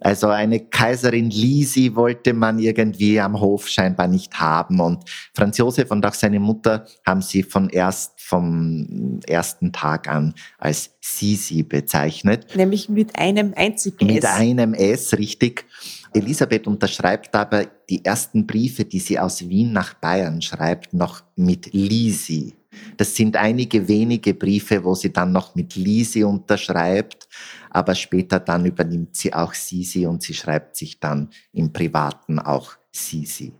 Also eine Kaiserin Lisi wollte man irgendwie am Hof scheinbar nicht haben. Und Franz Josef und auch seine Mutter haben sie von erst vom ersten Tag an als Sisi bezeichnet. Nämlich mit einem einzigen S. Mit einem S, richtig. Elisabeth unterschreibt aber die ersten Briefe, die sie aus Wien nach Bayern schreibt, noch mit Lisi. Das sind einige wenige Briefe, wo sie dann noch mit Lisi unterschreibt, aber später dann übernimmt sie auch Sisi und sie schreibt sich dann im Privaten auch Sisi.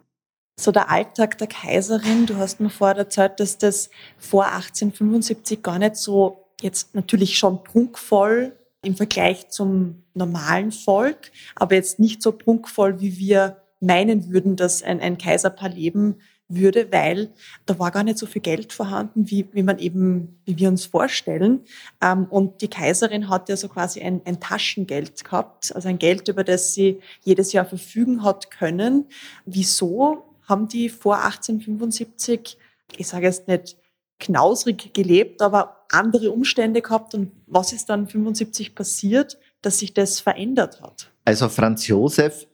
So der Alltag der Kaiserin, du hast mir vorher erzählt, dass das vor 1875 gar nicht so jetzt natürlich schon prunkvoll im Vergleich zum normalen Volk, aber jetzt nicht so prunkvoll, wie wir meinen würden, dass ein, ein Kaiserpaar leben würde, weil da war gar nicht so viel Geld vorhanden, wie, wie man eben, wie wir uns vorstellen. Ähm, und die Kaiserin hat ja so quasi ein, ein Taschengeld gehabt, also ein Geld, über das sie jedes Jahr verfügen hat können. Wieso haben die vor 1875, ich sage jetzt nicht knausrig gelebt, aber andere Umstände gehabt und was ist dann 75 passiert, dass sich das verändert hat? Also Franz Josef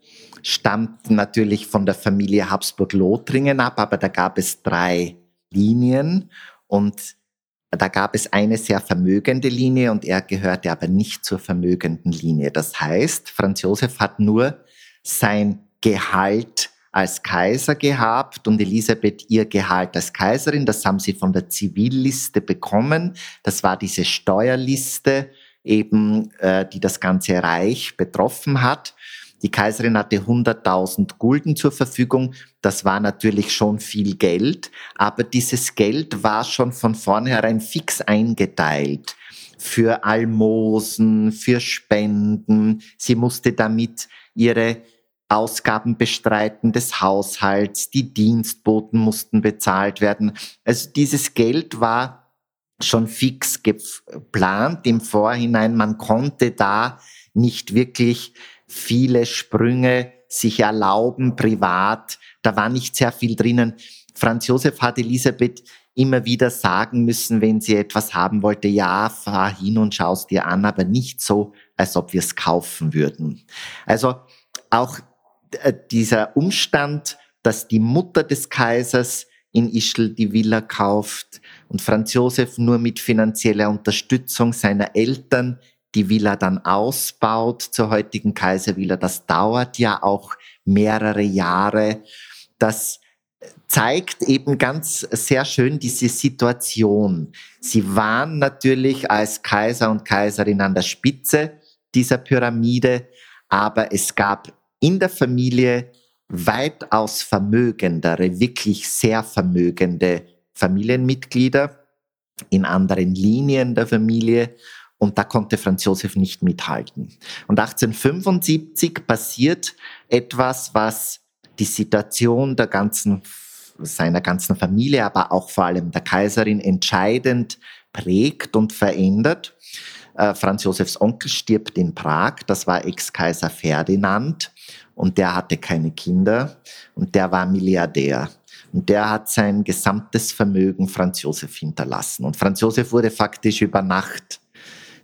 stammt natürlich von der Familie Habsburg-Lothringen ab, aber da gab es drei Linien und da gab es eine sehr vermögende Linie und er gehörte aber nicht zur vermögenden Linie. Das heißt, Franz Josef hat nur sein Gehalt als Kaiser gehabt und Elisabeth ihr Gehalt als Kaiserin. Das haben sie von der Zivilliste bekommen. Das war diese Steuerliste eben, äh, die das ganze Reich betroffen hat. Die Kaiserin hatte 100.000 Gulden zur Verfügung. Das war natürlich schon viel Geld, aber dieses Geld war schon von vornherein fix eingeteilt für Almosen, für Spenden. Sie musste damit ihre Ausgaben bestreiten des Haushalts, die Dienstboten mussten bezahlt werden. Also dieses Geld war schon fix geplant im Vorhinein. Man konnte da nicht wirklich viele Sprünge sich erlauben, privat. Da war nicht sehr viel drinnen. Franz Josef hat Elisabeth immer wieder sagen müssen, wenn sie etwas haben wollte, ja, fahr hin und schaust dir an, aber nicht so, als ob wir es kaufen würden. Also auch äh, dieser Umstand, dass die Mutter des Kaisers in Ischl die Villa kauft und Franz Josef nur mit finanzieller Unterstützung seiner Eltern die Villa dann ausbaut zur heutigen Kaiservilla. Das dauert ja auch mehrere Jahre. Das zeigt eben ganz sehr schön diese Situation. Sie waren natürlich als Kaiser und Kaiserin an der Spitze dieser Pyramide, aber es gab in der Familie weitaus vermögendere, wirklich sehr vermögende Familienmitglieder in anderen Linien der Familie und da konnte Franz Josef nicht mithalten. Und 1875 passiert etwas, was die Situation der ganzen, seiner ganzen Familie, aber auch vor allem der Kaiserin entscheidend prägt und verändert. Äh, Franz Josefs Onkel stirbt in Prag, das war Ex-Kaiser Ferdinand und der hatte keine Kinder und der war Milliardär. Und der hat sein gesamtes Vermögen Franz Josef hinterlassen. Und Franz Josef wurde faktisch über Nacht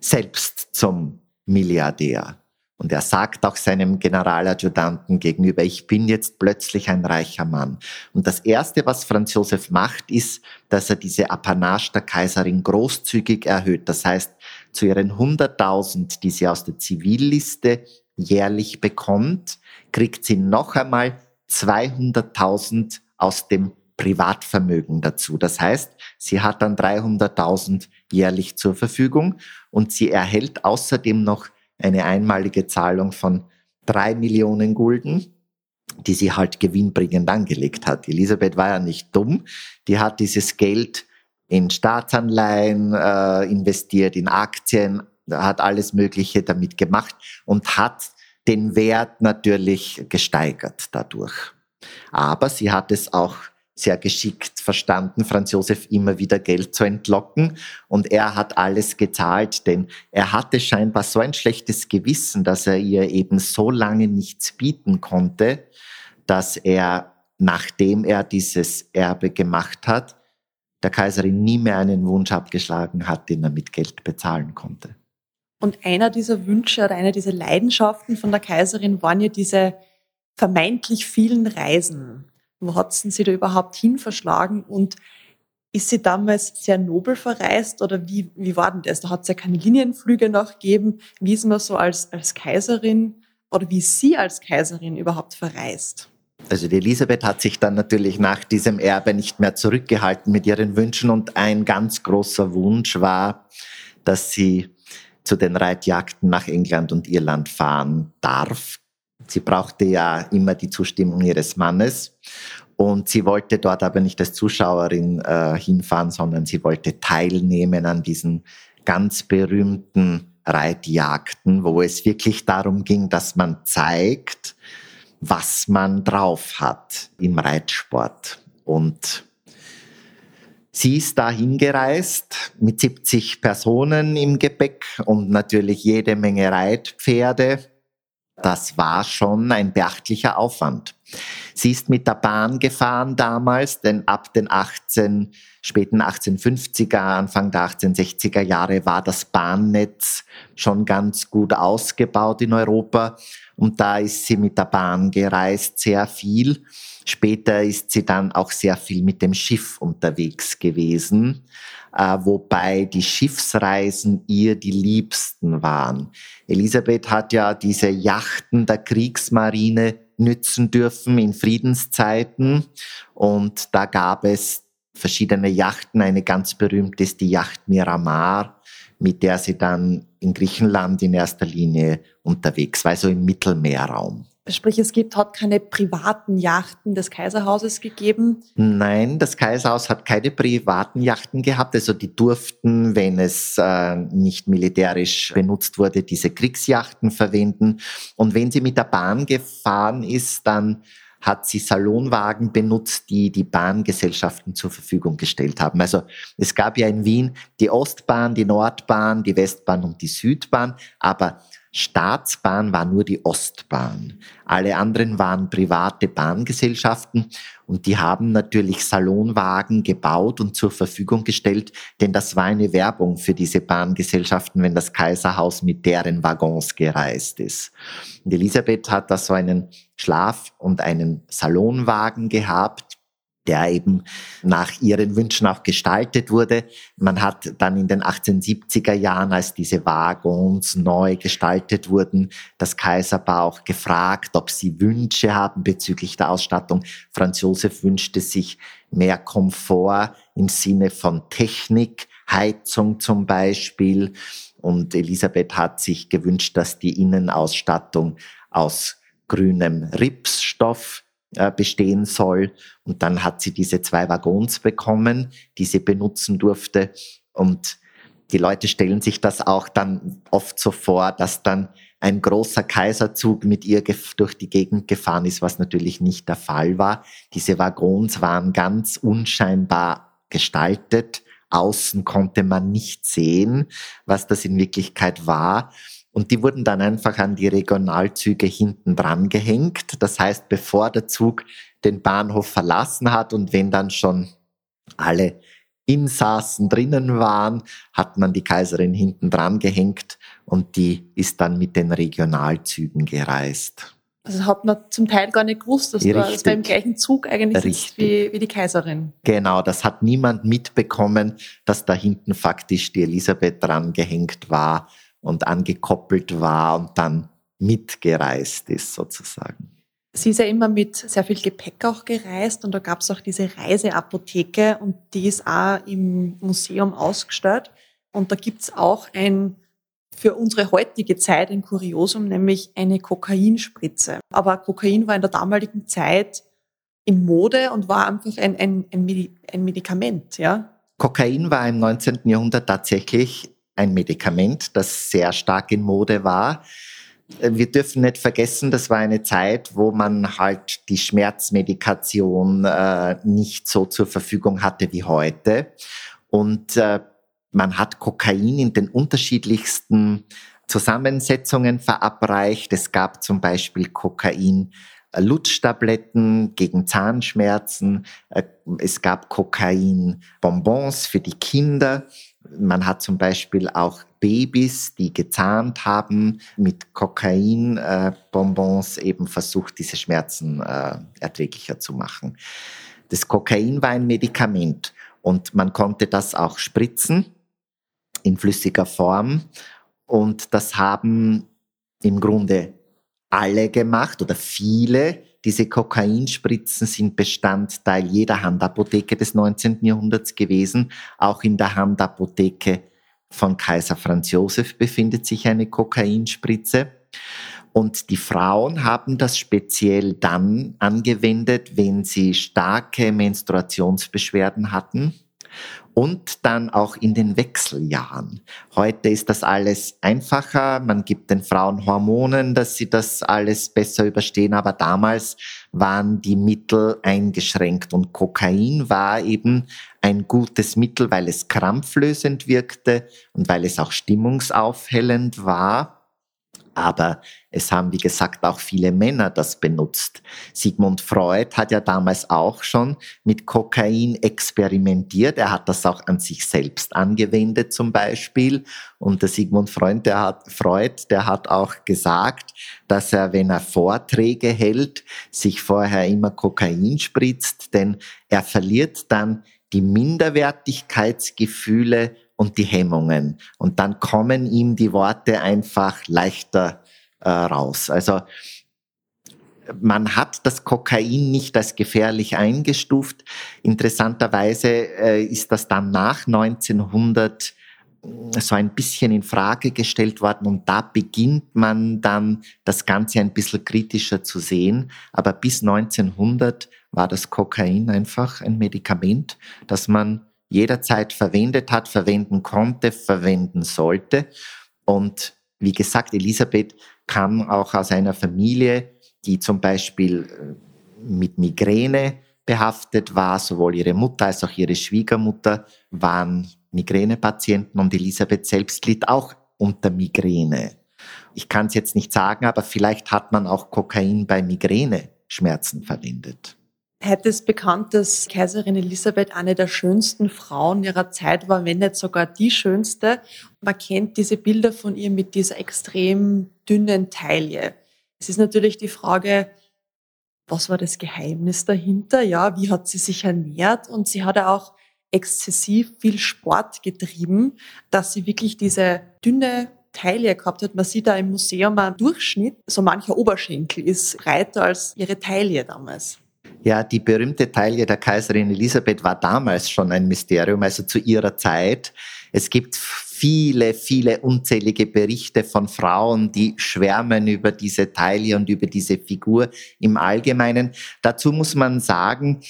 selbst zum Milliardär. Und er sagt auch seinem Generaladjutanten gegenüber, ich bin jetzt plötzlich ein reicher Mann. Und das Erste, was Franz Josef macht, ist, dass er diese Apanage der Kaiserin großzügig erhöht. Das heißt, zu ihren 100.000, die sie aus der Zivilliste jährlich bekommt, kriegt sie noch einmal 200.000 aus dem Privatvermögen dazu. Das heißt, sie hat dann 300.000 jährlich zur Verfügung und sie erhält außerdem noch eine einmalige Zahlung von drei Millionen Gulden, die sie halt gewinnbringend angelegt hat. Elisabeth war ja nicht dumm, die hat dieses Geld in Staatsanleihen äh, investiert, in Aktien, hat alles Mögliche damit gemacht und hat den Wert natürlich gesteigert dadurch. Aber sie hat es auch sehr geschickt verstanden, Franz Josef immer wieder Geld zu entlocken. Und er hat alles gezahlt, denn er hatte scheinbar so ein schlechtes Gewissen, dass er ihr eben so lange nichts bieten konnte, dass er, nachdem er dieses Erbe gemacht hat, der Kaiserin nie mehr einen Wunsch abgeschlagen hat, den er mit Geld bezahlen konnte. Und einer dieser Wünsche oder einer dieser Leidenschaften von der Kaiserin waren ja diese vermeintlich vielen Reisen. Wo hat sie da überhaupt hin verschlagen und ist sie damals sehr nobel verreist oder wie, wie war denn das? Da hat es ja keine Linienflüge noch gegeben. Wie ist man so als, als Kaiserin oder wie ist sie als Kaiserin überhaupt verreist? Also die Elisabeth hat sich dann natürlich nach diesem Erbe nicht mehr zurückgehalten mit ihren Wünschen und ein ganz großer Wunsch war, dass sie zu den Reitjagden nach England und Irland fahren darf. Sie brauchte ja immer die Zustimmung ihres Mannes und sie wollte dort aber nicht als Zuschauerin äh, hinfahren, sondern sie wollte teilnehmen an diesen ganz berühmten Reitjagden, wo es wirklich darum ging, dass man zeigt, was man drauf hat im Reitsport. Und sie ist dahin gereist mit 70 Personen im Gepäck und natürlich jede Menge Reitpferde. Das war schon ein beachtlicher Aufwand. Sie ist mit der Bahn gefahren damals, denn ab den 18, späten 1850er, Anfang der 1860er Jahre war das Bahnnetz schon ganz gut ausgebaut in Europa. Und da ist sie mit der Bahn gereist, sehr viel. Später ist sie dann auch sehr viel mit dem Schiff unterwegs gewesen, äh, wobei die Schiffsreisen ihr die liebsten waren. Elisabeth hat ja diese Yachten der Kriegsmarine nützen dürfen in Friedenszeiten und da gab es verschiedene Yachten. Eine ganz berühmte ist die Yacht Miramar, mit der sie dann in Griechenland in erster Linie unterwegs war, also im Mittelmeerraum. Sprich, es gibt, hat keine privaten Yachten des Kaiserhauses gegeben? Nein, das Kaiserhaus hat keine privaten Yachten gehabt. Also die durften, wenn es äh, nicht militärisch benutzt wurde, diese Kriegsjachten verwenden. Und wenn sie mit der Bahn gefahren ist, dann hat sie Salonwagen benutzt, die die Bahngesellschaften zur Verfügung gestellt haben. Also es gab ja in Wien die Ostbahn, die Nordbahn, die Westbahn und die Südbahn, aber Staatsbahn war nur die Ostbahn. Alle anderen waren private Bahngesellschaften und die haben natürlich Salonwagen gebaut und zur Verfügung gestellt, denn das war eine Werbung für diese Bahngesellschaften, wenn das Kaiserhaus mit deren Waggons gereist ist. Und Elisabeth hat da so einen Schlaf- und einen Salonwagen gehabt der eben nach ihren Wünschen auch gestaltet wurde. Man hat dann in den 1870er Jahren, als diese Waggons neu gestaltet wurden, das Kaiserpaar auch gefragt, ob sie Wünsche haben bezüglich der Ausstattung. Franz Josef wünschte sich mehr Komfort im Sinne von Technik, Heizung zum Beispiel. Und Elisabeth hat sich gewünscht, dass die Innenausstattung aus grünem Ripsstoff bestehen soll. Und dann hat sie diese zwei Waggons bekommen, die sie benutzen durfte. Und die Leute stellen sich das auch dann oft so vor, dass dann ein großer Kaiserzug mit ihr durch die Gegend gefahren ist, was natürlich nicht der Fall war. Diese Waggons waren ganz unscheinbar gestaltet. Außen konnte man nicht sehen, was das in Wirklichkeit war. Und die wurden dann einfach an die Regionalzüge hinten dran gehängt. Das heißt, bevor der Zug den Bahnhof verlassen hat und wenn dann schon alle Insassen drinnen waren, hat man die Kaiserin hinten dran gehängt und die ist dann mit den Regionalzügen gereist. Also hat man zum Teil gar nicht gewusst, dass Richtig. das beim gleichen Zug eigentlich ist wie, wie die Kaiserin. Genau, das hat niemand mitbekommen, dass da hinten faktisch die Elisabeth dran gehängt war und angekoppelt war und dann mitgereist ist sozusagen. Sie ist ja immer mit sehr viel Gepäck auch gereist und da gab es auch diese Reiseapotheke und die ist auch im Museum ausgestellt. Und da gibt es auch ein für unsere heutige Zeit ein Kuriosum, nämlich eine Kokainspritze. Aber Kokain war in der damaligen Zeit in Mode und war einfach ein, ein, ein Medikament. Ja? Kokain war im 19. Jahrhundert tatsächlich ein Medikament, das sehr stark in Mode war. Wir dürfen nicht vergessen, das war eine Zeit, wo man halt die Schmerzmedikation äh, nicht so zur Verfügung hatte wie heute. Und äh, man hat Kokain in den unterschiedlichsten Zusammensetzungen verabreicht. Es gab zum Beispiel Kokain Lutschtabletten gegen Zahnschmerzen. Äh, es gab Kokain-Bonbons für die Kinder. Man hat zum Beispiel auch Babys, die gezahnt haben, mit Kokain-Bonbons eben versucht, diese Schmerzen äh, erträglicher zu machen. Das Kokain war ein Medikament und man konnte das auch spritzen in flüssiger Form. Und das haben im Grunde alle gemacht oder viele. Diese Kokainspritzen sind Bestandteil jeder Handapotheke des 19. Jahrhunderts gewesen. Auch in der Handapotheke von Kaiser Franz Josef befindet sich eine Kokainspritze. Und die Frauen haben das speziell dann angewendet, wenn sie starke Menstruationsbeschwerden hatten und dann auch in den Wechseljahren. Heute ist das alles einfacher, man gibt den Frauen Hormonen, dass sie das alles besser überstehen, aber damals waren die Mittel eingeschränkt und Kokain war eben ein gutes Mittel, weil es krampflösend wirkte und weil es auch stimmungsaufhellend war. Aber es haben, wie gesagt, auch viele Männer das benutzt. Sigmund Freud hat ja damals auch schon mit Kokain experimentiert. Er hat das auch an sich selbst angewendet zum Beispiel. Und der Sigmund Freud, der hat, Freud, der hat auch gesagt, dass er, wenn er Vorträge hält, sich vorher immer Kokain spritzt, denn er verliert dann die Minderwertigkeitsgefühle und die Hemmungen. Und dann kommen ihm die Worte einfach leichter äh, raus. Also man hat das Kokain nicht als gefährlich eingestuft. Interessanterweise äh, ist das dann nach 1900 äh, so ein bisschen in Frage gestellt worden und da beginnt man dann das Ganze ein bisschen kritischer zu sehen. Aber bis 1900 war das Kokain einfach ein Medikament, das man jederzeit verwendet hat, verwenden konnte, verwenden sollte. Und wie gesagt, Elisabeth kam auch aus einer Familie, die zum Beispiel äh, mit Migräne behaftet war. Sowohl ihre Mutter als auch ihre Schwiegermutter waren Migränepatienten und Elisabeth selbst litt auch unter Migräne. Ich kann es jetzt nicht sagen, aber vielleicht hat man auch Kokain bei Migräneschmerzen verwendet. Heute ist bekannt, dass Kaiserin Elisabeth eine der schönsten Frauen ihrer Zeit war, wenn nicht sogar die schönste. Man kennt diese Bilder von ihr mit dieser extrem dünnen Taille. Es ist natürlich die Frage, was war das Geheimnis dahinter? Ja, wie hat sie sich ernährt? Und sie hat auch exzessiv viel Sport getrieben, dass sie wirklich diese dünne Taille gehabt hat. Man sieht da im Museum einen Durchschnitt, so mancher Oberschenkel ist breiter als ihre Taille damals. Ja, die berühmte Taille der Kaiserin Elisabeth war damals schon ein Mysterium, also zu ihrer Zeit. Es gibt viele, viele unzählige Berichte von Frauen, die schwärmen über diese Taille und über diese Figur im Allgemeinen. Dazu muss man sagen,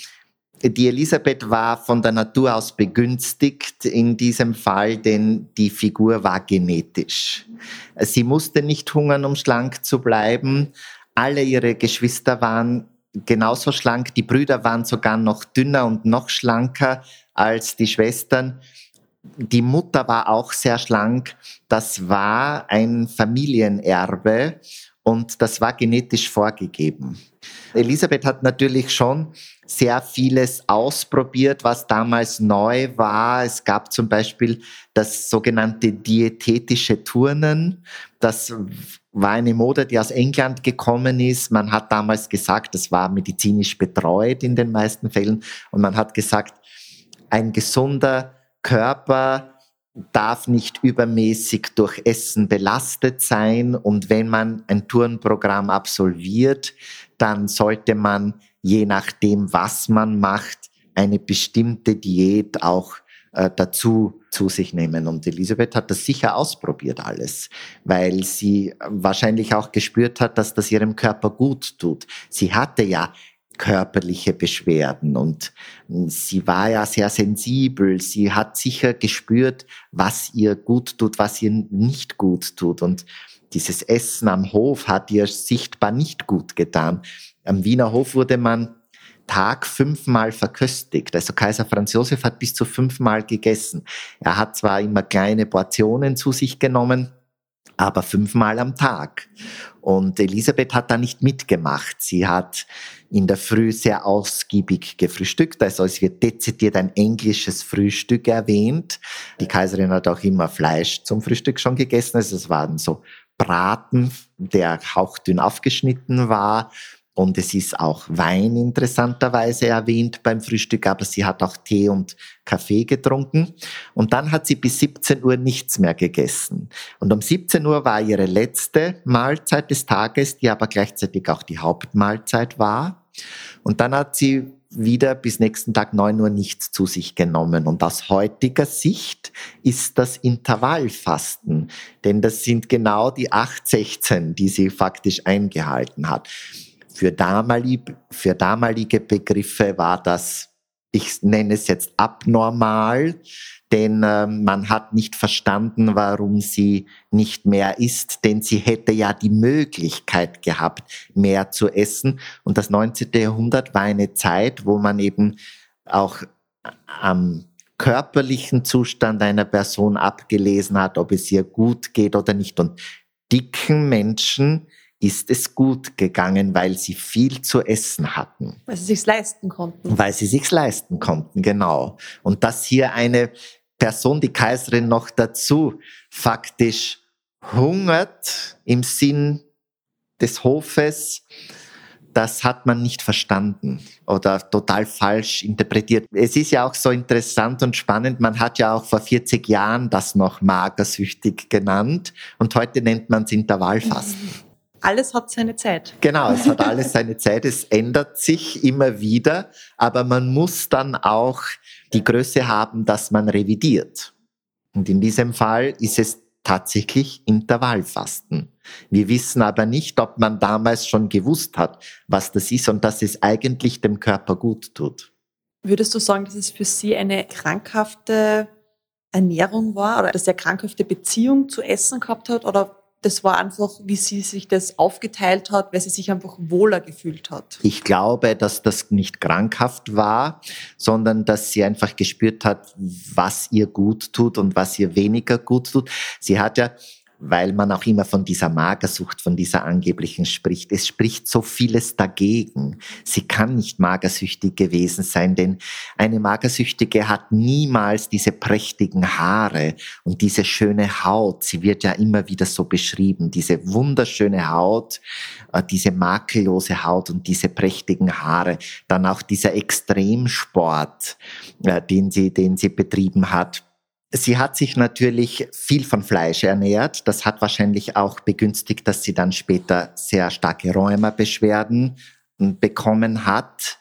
die Elisabeth war von der Natur aus begünstigt in diesem Fall, denn die Figur war genetisch. Sie musste nicht hungern, um schlank zu bleiben. Alle ihre Geschwister waren genauso schlank. Die Brüder waren sogar noch dünner und noch schlanker als die Schwestern. Die Mutter war auch sehr schlank. Das war ein Familienerbe und das war genetisch vorgegeben. Elisabeth hat natürlich schon sehr vieles ausprobiert, was damals neu war. Es gab zum Beispiel das sogenannte diätetische Turnen. Das war eine Mode, die aus England gekommen ist. Man hat damals gesagt, das war medizinisch betreut in den meisten Fällen. Und man hat gesagt, ein gesunder Körper darf nicht übermäßig durch Essen belastet sein. Und wenn man ein Turnprogramm absolviert, dann sollte man, je nachdem, was man macht, eine bestimmte Diät auch äh, dazu zu sich nehmen. Und Elisabeth hat das sicher ausprobiert alles, weil sie wahrscheinlich auch gespürt hat, dass das ihrem Körper gut tut. Sie hatte ja körperliche Beschwerden und sie war ja sehr sensibel. Sie hat sicher gespürt, was ihr gut tut, was ihr nicht gut tut und dieses Essen am Hof hat ihr sichtbar nicht gut getan. Am Wiener Hof wurde man Tag fünfmal verköstigt. Also Kaiser Franz Josef hat bis zu fünfmal gegessen. Er hat zwar immer kleine Portionen zu sich genommen, aber fünfmal am Tag. Und Elisabeth hat da nicht mitgemacht. Sie hat in der Früh sehr ausgiebig gefrühstückt. Also es wird dezidiert ein englisches Frühstück erwähnt. Die Kaiserin hat auch immer Fleisch zum Frühstück schon gegessen. Also es waren so Braten, der hauchdünn aufgeschnitten war. Und es ist auch Wein interessanterweise erwähnt beim Frühstück, aber sie hat auch Tee und Kaffee getrunken. Und dann hat sie bis 17 Uhr nichts mehr gegessen. Und um 17 Uhr war ihre letzte Mahlzeit des Tages, die aber gleichzeitig auch die Hauptmahlzeit war. Und dann hat sie wieder bis nächsten Tag 9 Uhr nichts zu sich genommen. Und aus heutiger Sicht ist das Intervallfasten, denn das sind genau die 816, die sie faktisch eingehalten hat. Für damalige, für damalige Begriffe war das, ich nenne es jetzt abnormal, denn äh, man hat nicht verstanden, warum sie nicht mehr isst, denn sie hätte ja die Möglichkeit gehabt, mehr zu essen. Und das 19. Jahrhundert war eine Zeit, wo man eben auch am körperlichen Zustand einer Person abgelesen hat, ob es ihr gut geht oder nicht. Und dicken Menschen ist es gut gegangen, weil sie viel zu essen hatten. Weil sie sich's leisten konnten. Weil sie sich's leisten konnten, genau. Und dass hier eine Person, die Kaiserin noch dazu, faktisch hungert im Sinn des Hofes, das hat man nicht verstanden oder total falsch interpretiert. Es ist ja auch so interessant und spannend, man hat ja auch vor 40 Jahren das noch magersüchtig genannt und heute nennt man es Intervallfasten. Alles hat seine Zeit. Genau, es hat alles seine Zeit, es ändert sich immer wieder, aber man muss dann auch die Größe haben, dass man revidiert. Und in diesem Fall ist es tatsächlich Intervallfasten. Wir wissen aber nicht, ob man damals schon gewusst hat, was das ist und dass es eigentlich dem Körper gut tut. Würdest du sagen, dass es für Sie eine krankhafte Ernährung war oder dass er krankhafte Beziehung zu Essen gehabt hat oder das war einfach, wie sie sich das aufgeteilt hat, weil sie sich einfach wohler gefühlt hat. Ich glaube, dass das nicht krankhaft war, sondern dass sie einfach gespürt hat, was ihr gut tut und was ihr weniger gut tut. Sie hat ja weil man auch immer von dieser Magersucht, von dieser angeblichen spricht. Es spricht so vieles dagegen. Sie kann nicht magersüchtig gewesen sein, denn eine Magersüchtige hat niemals diese prächtigen Haare und diese schöne Haut. Sie wird ja immer wieder so beschrieben, diese wunderschöne Haut, äh, diese makellose Haut und diese prächtigen Haare. Dann auch dieser Extremsport, äh, den sie, den sie betrieben hat Sie hat sich natürlich viel von Fleisch ernährt. Das hat wahrscheinlich auch begünstigt, dass sie dann später sehr starke Rheumabeschwerden hm, bekommen hat.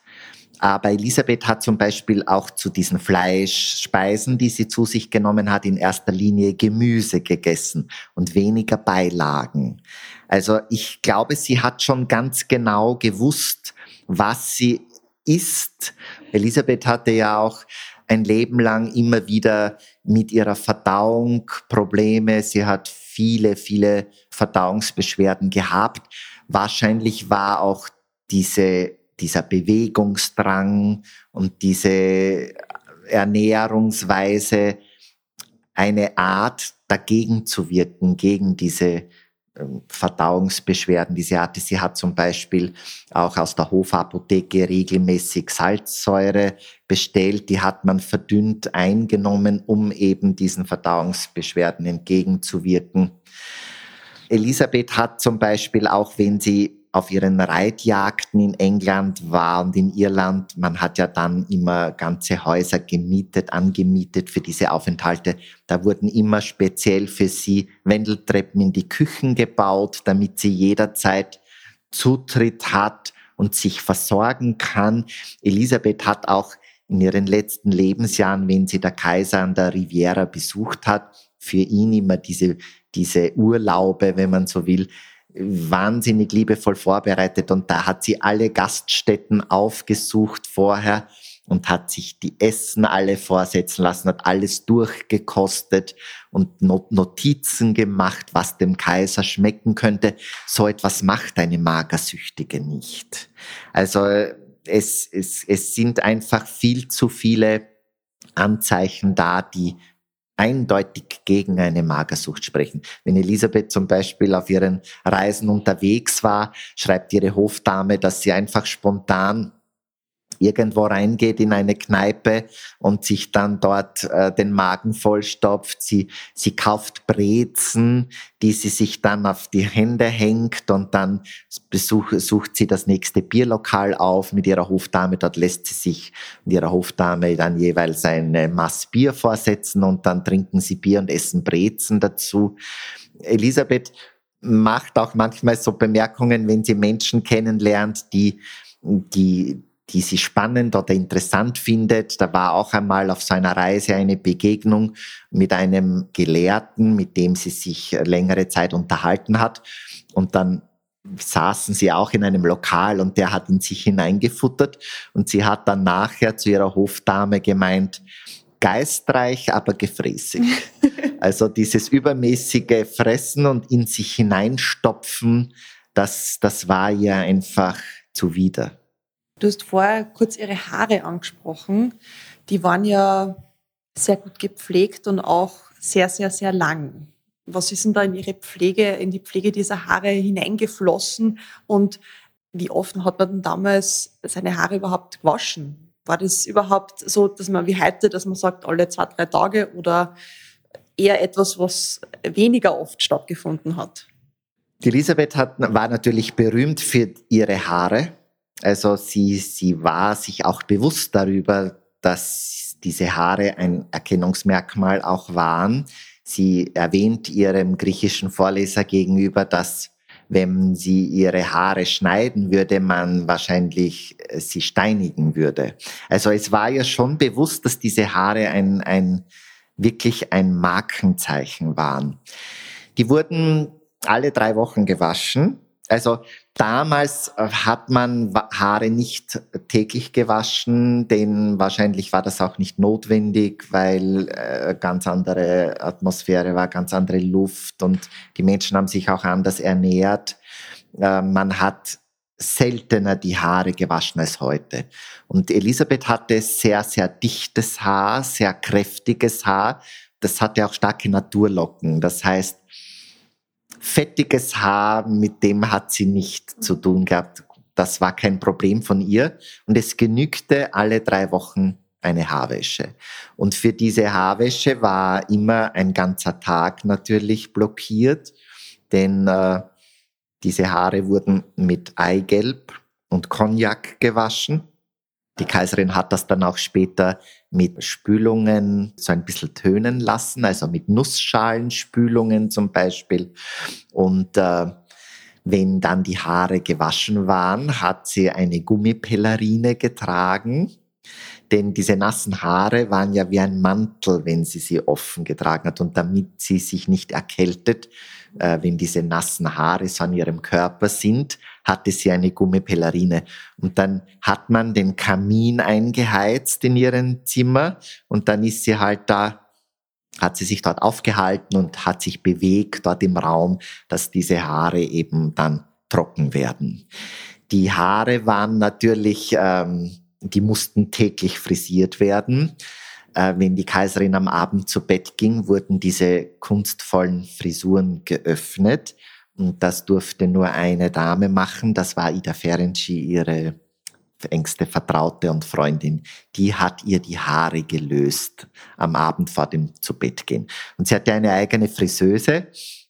Aber Elisabeth hat zum Beispiel auch zu diesen Fleischspeisen, die sie zu sich genommen hat, in erster Linie Gemüse gegessen und weniger Beilagen. Also ich glaube, sie hat schon ganz genau gewusst, was sie ist. Elisabeth hatte ja auch ein Leben lang immer wieder mit ihrer Verdauung Probleme. Sie hat viele, viele Verdauungsbeschwerden gehabt. Wahrscheinlich war auch diese, dieser Bewegungsdrang und diese Ernährungsweise eine Art dagegen zu wirken, gegen diese Verdauungsbeschwerden, die sie hatte. Sie hat zum Beispiel auch aus der Hofapotheke regelmäßig Salzsäure bestellt. Die hat man verdünnt eingenommen, um eben diesen Verdauungsbeschwerden entgegenzuwirken. Elisabeth hat zum Beispiel auch, wenn sie auf ihren Reitjagden in England war und in Irland. Man hat ja dann immer ganze Häuser gemietet, angemietet für diese Aufenthalte. Da wurden immer speziell für sie Wendeltreppen in die Küchen gebaut, damit sie jederzeit Zutritt hat und sich versorgen kann. Elisabeth hat auch in ihren letzten Lebensjahren, wenn sie der Kaiser an der Riviera besucht hat, für ihn immer diese, diese Urlaube, wenn man so will, wahnsinnig liebevoll vorbereitet und da hat sie alle Gaststätten aufgesucht vorher und hat sich die Essen alle vorsetzen lassen, hat alles durchgekostet und Notizen gemacht, was dem Kaiser schmecken könnte. So etwas macht eine Magersüchtige nicht. Also es, es, es sind einfach viel zu viele Anzeichen da, die eindeutig gegen eine Magersucht sprechen. Wenn Elisabeth zum Beispiel auf ihren Reisen unterwegs war, schreibt ihre Hofdame, dass sie einfach spontan irgendwo reingeht in eine Kneipe und sich dann dort äh, den Magen vollstopft. Sie, sie kauft Brezen, die sie sich dann auf die Hände hängt und dann besuch, sucht sie das nächste Bierlokal auf mit ihrer Hofdame. Dort lässt sie sich mit ihrer Hofdame dann jeweils eine Mass Bier vorsetzen und dann trinken sie Bier und essen Brezen dazu. Elisabeth macht auch manchmal so Bemerkungen, wenn sie Menschen kennenlernt, die, die, die sie spannend oder interessant findet. Da war auch einmal auf seiner Reise eine Begegnung mit einem Gelehrten, mit dem sie sich längere Zeit unterhalten hat. Und dann saßen sie auch in einem Lokal und der hat in sich hineingefuttert und sie hat dann nachher zu ihrer Hofdame gemeint, geistreich, aber gefräßig. [LAUGHS] also dieses übermäßige Fressen und in sich hineinstopfen, das, das war ihr einfach zuwider. Du hast vorher kurz ihre Haare angesprochen. Die waren ja sehr gut gepflegt und auch sehr, sehr, sehr lang. Was ist denn da in ihre Pflege, in die Pflege dieser Haare hineingeflossen und wie oft hat man denn damals seine Haare überhaupt gewaschen? War das überhaupt so, dass man wie heute, dass man sagt, alle zwei, drei Tage oder eher etwas, was weniger oft stattgefunden hat? Die Elisabeth hat, war natürlich berühmt für ihre Haare. Also sie, sie war sich auch bewusst darüber, dass diese Haare ein Erkennungsmerkmal auch waren. Sie erwähnt ihrem griechischen Vorleser gegenüber, dass wenn sie ihre Haare schneiden würde, man wahrscheinlich äh, sie steinigen würde. Also es war ihr schon bewusst, dass diese Haare ein, ein wirklich ein Markenzeichen waren. Die wurden alle drei Wochen gewaschen also damals äh, hat man Haare nicht täglich gewaschen, denn wahrscheinlich war das auch nicht notwendig, weil äh, ganz andere Atmosphäre war, ganz andere Luft und die Menschen haben sich auch anders ernährt. Äh, man hat seltener die Haare gewaschen als heute. Und Elisabeth hatte sehr, sehr dichtes Haar, sehr kräftiges Haar. Das hatte auch starke Naturlocken. Das heißt, fettiges Haar, mit dem hat sie nicht zu tun gehabt. Das war kein Problem von ihr. Und es genügte alle drei Wochen eine Haarwäsche. Und für diese Haarwäsche war immer ein ganzer Tag natürlich blockiert, denn äh, diese Haare wurden mit Eigelb und Cognac gewaschen. Die Kaiserin hat das dann auch später mit Spülungen so ein bisschen tönen lassen, also mit Nussschalenspülungen zum Beispiel. Und äh, wenn dann die Haare gewaschen waren, hat sie eine Gummipellerine getragen, denn diese nassen Haare waren ja wie ein Mantel, wenn sie sie offen getragen hat. Und damit sie sich nicht erkältet, äh, wenn diese nassen Haare so an ihrem Körper sind, hatte sie eine Gummipellerine. Und dann hat man den Kamin eingeheizt in ihrem Zimmer und dann ist sie halt da hat sie sich dort aufgehalten und hat sich bewegt dort im Raum, dass diese Haare eben dann trocken werden. Die Haare waren natürlich, ähm, die mussten täglich frisiert werden. Äh, wenn die Kaiserin am Abend zu Bett ging, wurden diese kunstvollen Frisuren geöffnet. Und das durfte nur eine Dame machen. Das war Ida Ferenczi, ihre engste Vertraute und Freundin, die hat ihr die Haare gelöst am Abend vor dem zu Bett gehen. Und sie hatte eine eigene Friseuse,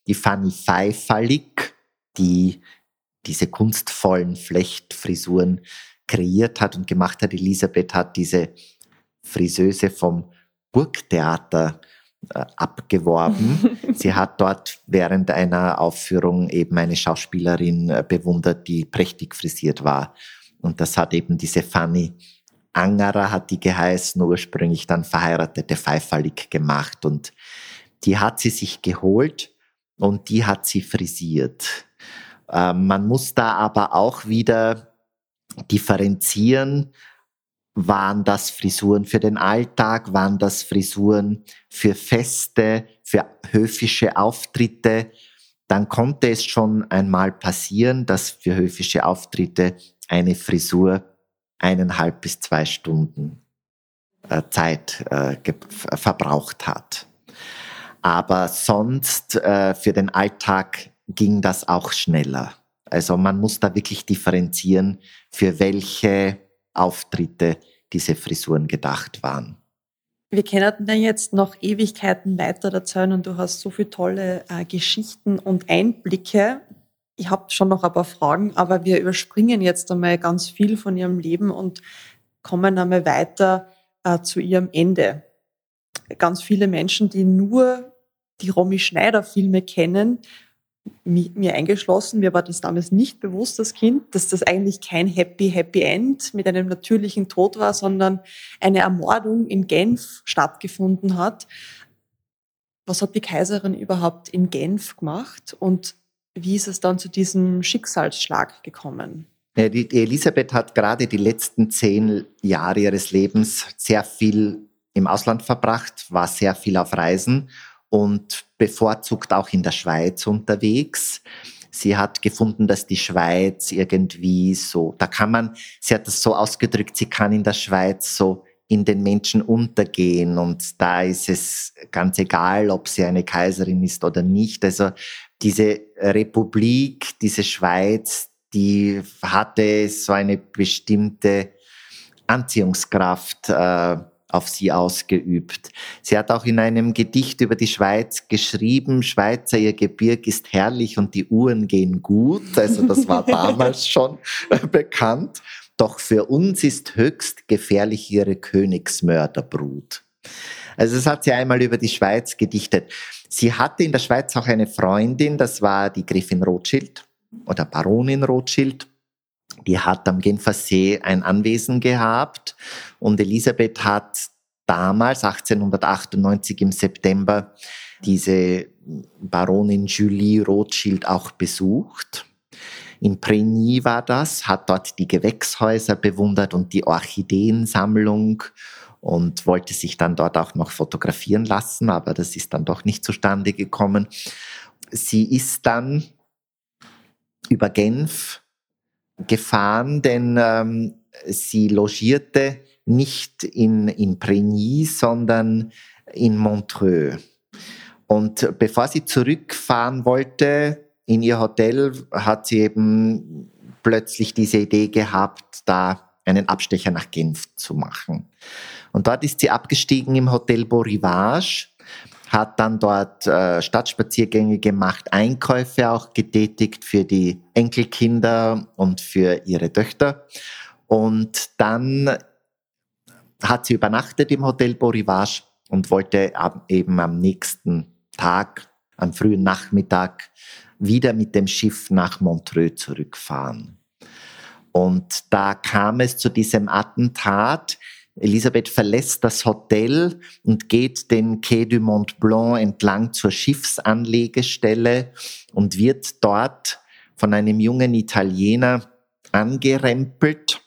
die Fanny Pfeifallig, die diese kunstvollen Flechtfrisuren kreiert hat und gemacht hat. Elisabeth hat diese Friseuse vom Burgtheater äh, abgeworben. [LAUGHS] Sie hat dort während einer Aufführung eben eine Schauspielerin äh, bewundert, die prächtig frisiert war. Und das hat eben diese Fanny Angerer hat die geheißen, ursprünglich dann verheiratete Pfeiferlig gemacht. Und die hat sie sich geholt und die hat sie frisiert. Äh, man muss da aber auch wieder differenzieren. Waren das Frisuren für den Alltag? Waren das Frisuren für Feste, für höfische Auftritte? Dann konnte es schon einmal passieren, dass für höfische Auftritte eine Frisur eineinhalb bis zwei Stunden äh, Zeit äh, verbraucht hat. Aber sonst äh, für den Alltag ging das auch schneller. Also man muss da wirklich differenzieren, für welche Auftritte diese Frisuren gedacht waren. Wir können ja jetzt noch Ewigkeiten weiter erzählen und du hast so viele tolle äh, Geschichten und Einblicke ich habe schon noch ein paar Fragen, aber wir überspringen jetzt einmal ganz viel von ihrem Leben und kommen einmal weiter äh, zu ihrem Ende. Ganz viele Menschen, die nur die Romy Schneider Filme kennen, mir eingeschlossen, mir war das damals nicht bewusst als Kind, dass das eigentlich kein Happy Happy End mit einem natürlichen Tod war, sondern eine Ermordung in Genf stattgefunden hat. Was hat die Kaiserin überhaupt in Genf gemacht und wie ist es dann zu diesem Schicksalsschlag gekommen? Ja, die Elisabeth hat gerade die letzten zehn Jahre ihres Lebens sehr viel im Ausland verbracht, war sehr viel auf Reisen und bevorzugt auch in der Schweiz unterwegs. Sie hat gefunden, dass die Schweiz irgendwie so, da kann man, sie hat das so ausgedrückt, sie kann in der Schweiz so in den Menschen untergehen und da ist es ganz egal, ob sie eine Kaiserin ist oder nicht. Also diese Republik, diese Schweiz, die hatte so eine bestimmte Anziehungskraft äh, auf sie ausgeübt. Sie hat auch in einem Gedicht über die Schweiz geschrieben, Schweizer, ihr Gebirg ist herrlich und die Uhren gehen gut. Also das war [LAUGHS] damals schon bekannt. Doch für uns ist höchst gefährlich ihre Königsmörderbrut. Also das hat sie einmal über die Schweiz gedichtet. Sie hatte in der Schweiz auch eine Freundin, das war die Gräfin Rothschild oder Baronin Rothschild. Die hat am Genfersee ein Anwesen gehabt und Elisabeth hat damals, 1898 im September, diese Baronin Julie Rothschild auch besucht. In Preny war das, hat dort die Gewächshäuser bewundert und die Orchideensammlung und wollte sich dann dort auch noch fotografieren lassen, aber das ist dann doch nicht zustande gekommen. Sie ist dann über Genf gefahren, denn ähm, sie logierte nicht in, in Prigny, sondern in Montreux. Und bevor sie zurückfahren wollte in ihr Hotel, hat sie eben plötzlich diese Idee gehabt, da einen Abstecher nach Genf zu machen. Und dort ist sie abgestiegen im Hotel Beau Rivage, hat dann dort äh, Stadtspaziergänge gemacht, Einkäufe auch getätigt für die Enkelkinder und für ihre Töchter. Und dann hat sie übernachtet im Hotel Beau Rivage und wollte eben am nächsten Tag, am frühen Nachmittag, wieder mit dem Schiff nach Montreux zurückfahren. Und da kam es zu diesem Attentat. Elisabeth verlässt das Hotel und geht den Quai du Mont Blanc entlang zur Schiffsanlegestelle und wird dort von einem jungen Italiener angerempelt.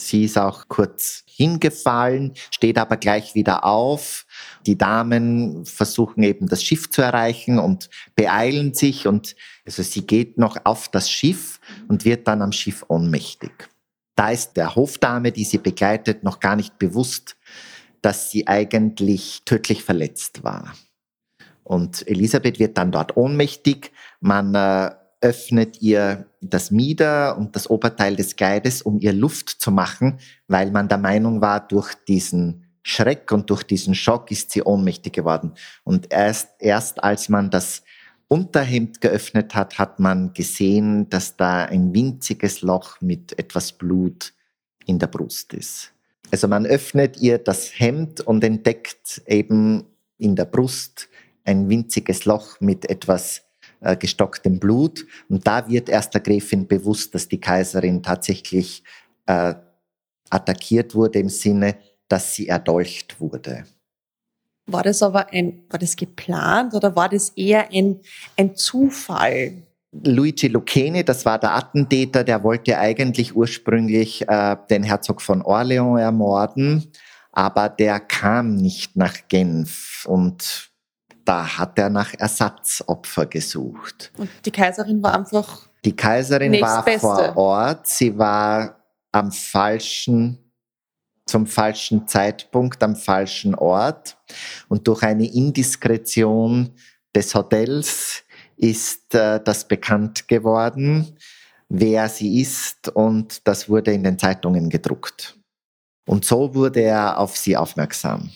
Sie ist auch kurz hingefallen, steht aber gleich wieder auf. Die Damen versuchen eben das Schiff zu erreichen und beeilen sich und also sie geht noch auf das Schiff und wird dann am Schiff ohnmächtig. Da ist der Hofdame, die sie begleitet, noch gar nicht bewusst, dass sie eigentlich tödlich verletzt war. Und Elisabeth wird dann dort ohnmächtig. Man äh, öffnet ihr das Mieder und das Oberteil des Kleides, um ihr Luft zu machen, weil man der Meinung war, durch diesen Schreck und durch diesen Schock ist sie ohnmächtig geworden. Und erst, erst als man das Unterhemd geöffnet hat, hat man gesehen, dass da ein winziges Loch mit etwas Blut in der Brust ist. Also man öffnet ihr das Hemd und entdeckt eben in der Brust ein winziges Loch mit etwas äh, gestocktem Blut. Und da wird erst der Gräfin bewusst, dass die Kaiserin tatsächlich äh, attackiert wurde im Sinne, dass sie erdolcht wurde. War das aber ein, war das geplant oder war das eher ein, ein Zufall? Luigi Lucchini, das war der Attentäter, der wollte eigentlich ursprünglich äh, den Herzog von Orleans ermorden, aber der kam nicht nach Genf und da hat er nach Ersatzopfer gesucht. Und die Kaiserin war einfach. Die Kaiserin war vor Ort, sie war am falschen zum falschen Zeitpunkt am falschen Ort. Und durch eine Indiskretion des Hotels ist äh, das bekannt geworden, wer sie ist. Und das wurde in den Zeitungen gedruckt. Und so wurde er auf sie aufmerksam.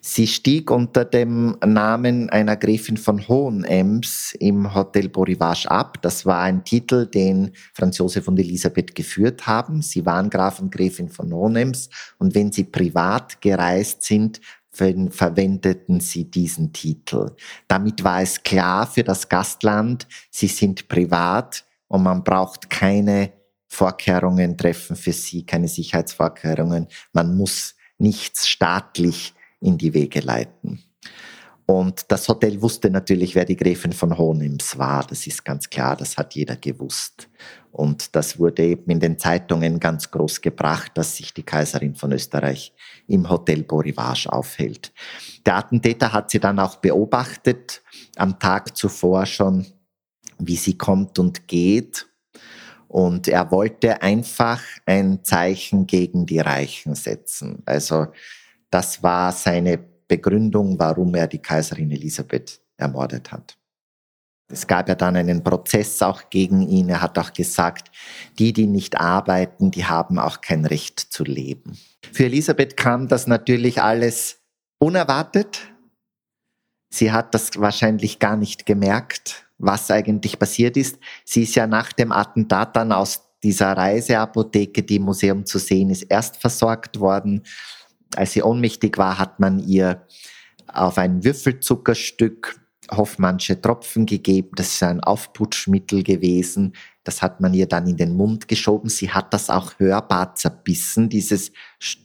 Sie stieg unter dem Namen einer Gräfin von Hohenems im Hotel Borivage ab. Das war ein Titel, den Franz Josef und Elisabeth geführt haben. Sie waren Graf und Gräfin von Hohenems und wenn sie privat gereist sind, verwendeten sie diesen Titel. Damit war es klar für das Gastland, sie sind privat und man braucht keine Vorkehrungen treffen für sie, keine Sicherheitsvorkehrungen. Man muss nichts staatlich in die Wege leiten. Und das Hotel wusste natürlich, wer die Gräfin von Hohenems war. Das ist ganz klar, das hat jeder gewusst. Und das wurde eben in den Zeitungen ganz groß gebracht, dass sich die Kaiserin von Österreich im Hotel Borivage aufhält. Der Attentäter hat sie dann auch beobachtet, am Tag zuvor schon, wie sie kommt und geht. Und er wollte einfach ein Zeichen gegen die Reichen setzen. Also das war seine Begründung, warum er die Kaiserin Elisabeth ermordet hat. Es gab ja dann einen Prozess auch gegen ihn. Er hat auch gesagt, die, die nicht arbeiten, die haben auch kein Recht zu leben. Für Elisabeth kam das natürlich alles unerwartet. Sie hat das wahrscheinlich gar nicht gemerkt, was eigentlich passiert ist. Sie ist ja nach dem Attentat dann aus dieser Reiseapotheke, die im Museum zu sehen ist, erst versorgt worden als sie ohnmächtig war, hat man ihr auf ein Würfelzuckerstück Hoffmannsche Tropfen gegeben. Das ist ein Aufputschmittel gewesen. Das hat man ihr dann in den Mund geschoben. Sie hat das auch hörbar zerbissen, dieses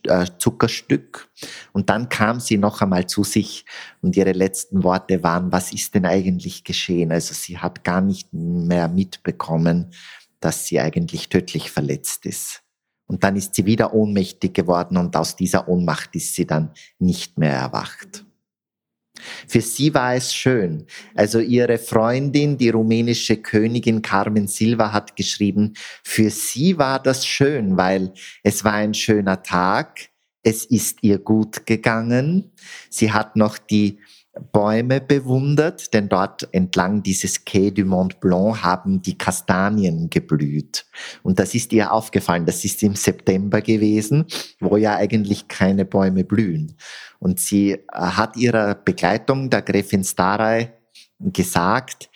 äh, Zuckerstück. Und dann kam sie noch einmal zu sich und ihre letzten Worte waren, was ist denn eigentlich geschehen? Also sie hat gar nicht mehr mitbekommen, dass sie eigentlich tödlich verletzt ist. Und dann ist sie wieder ohnmächtig geworden und aus dieser Ohnmacht ist sie dann nicht mehr erwacht. Für sie war es schön. Also ihre Freundin, die rumänische Königin Carmen Silva, hat geschrieben, für sie war das schön, weil es war ein schöner Tag, es ist ihr gut gegangen, sie hat noch die Bäume bewundert, denn dort entlang dieses Quai du Mont Blanc haben die Kastanien geblüht. Und das ist ihr aufgefallen. Das ist im September gewesen, wo ja eigentlich keine Bäume blühen. Und sie äh, hat ihrer Begleitung, der Gräfin Starey, gesagt,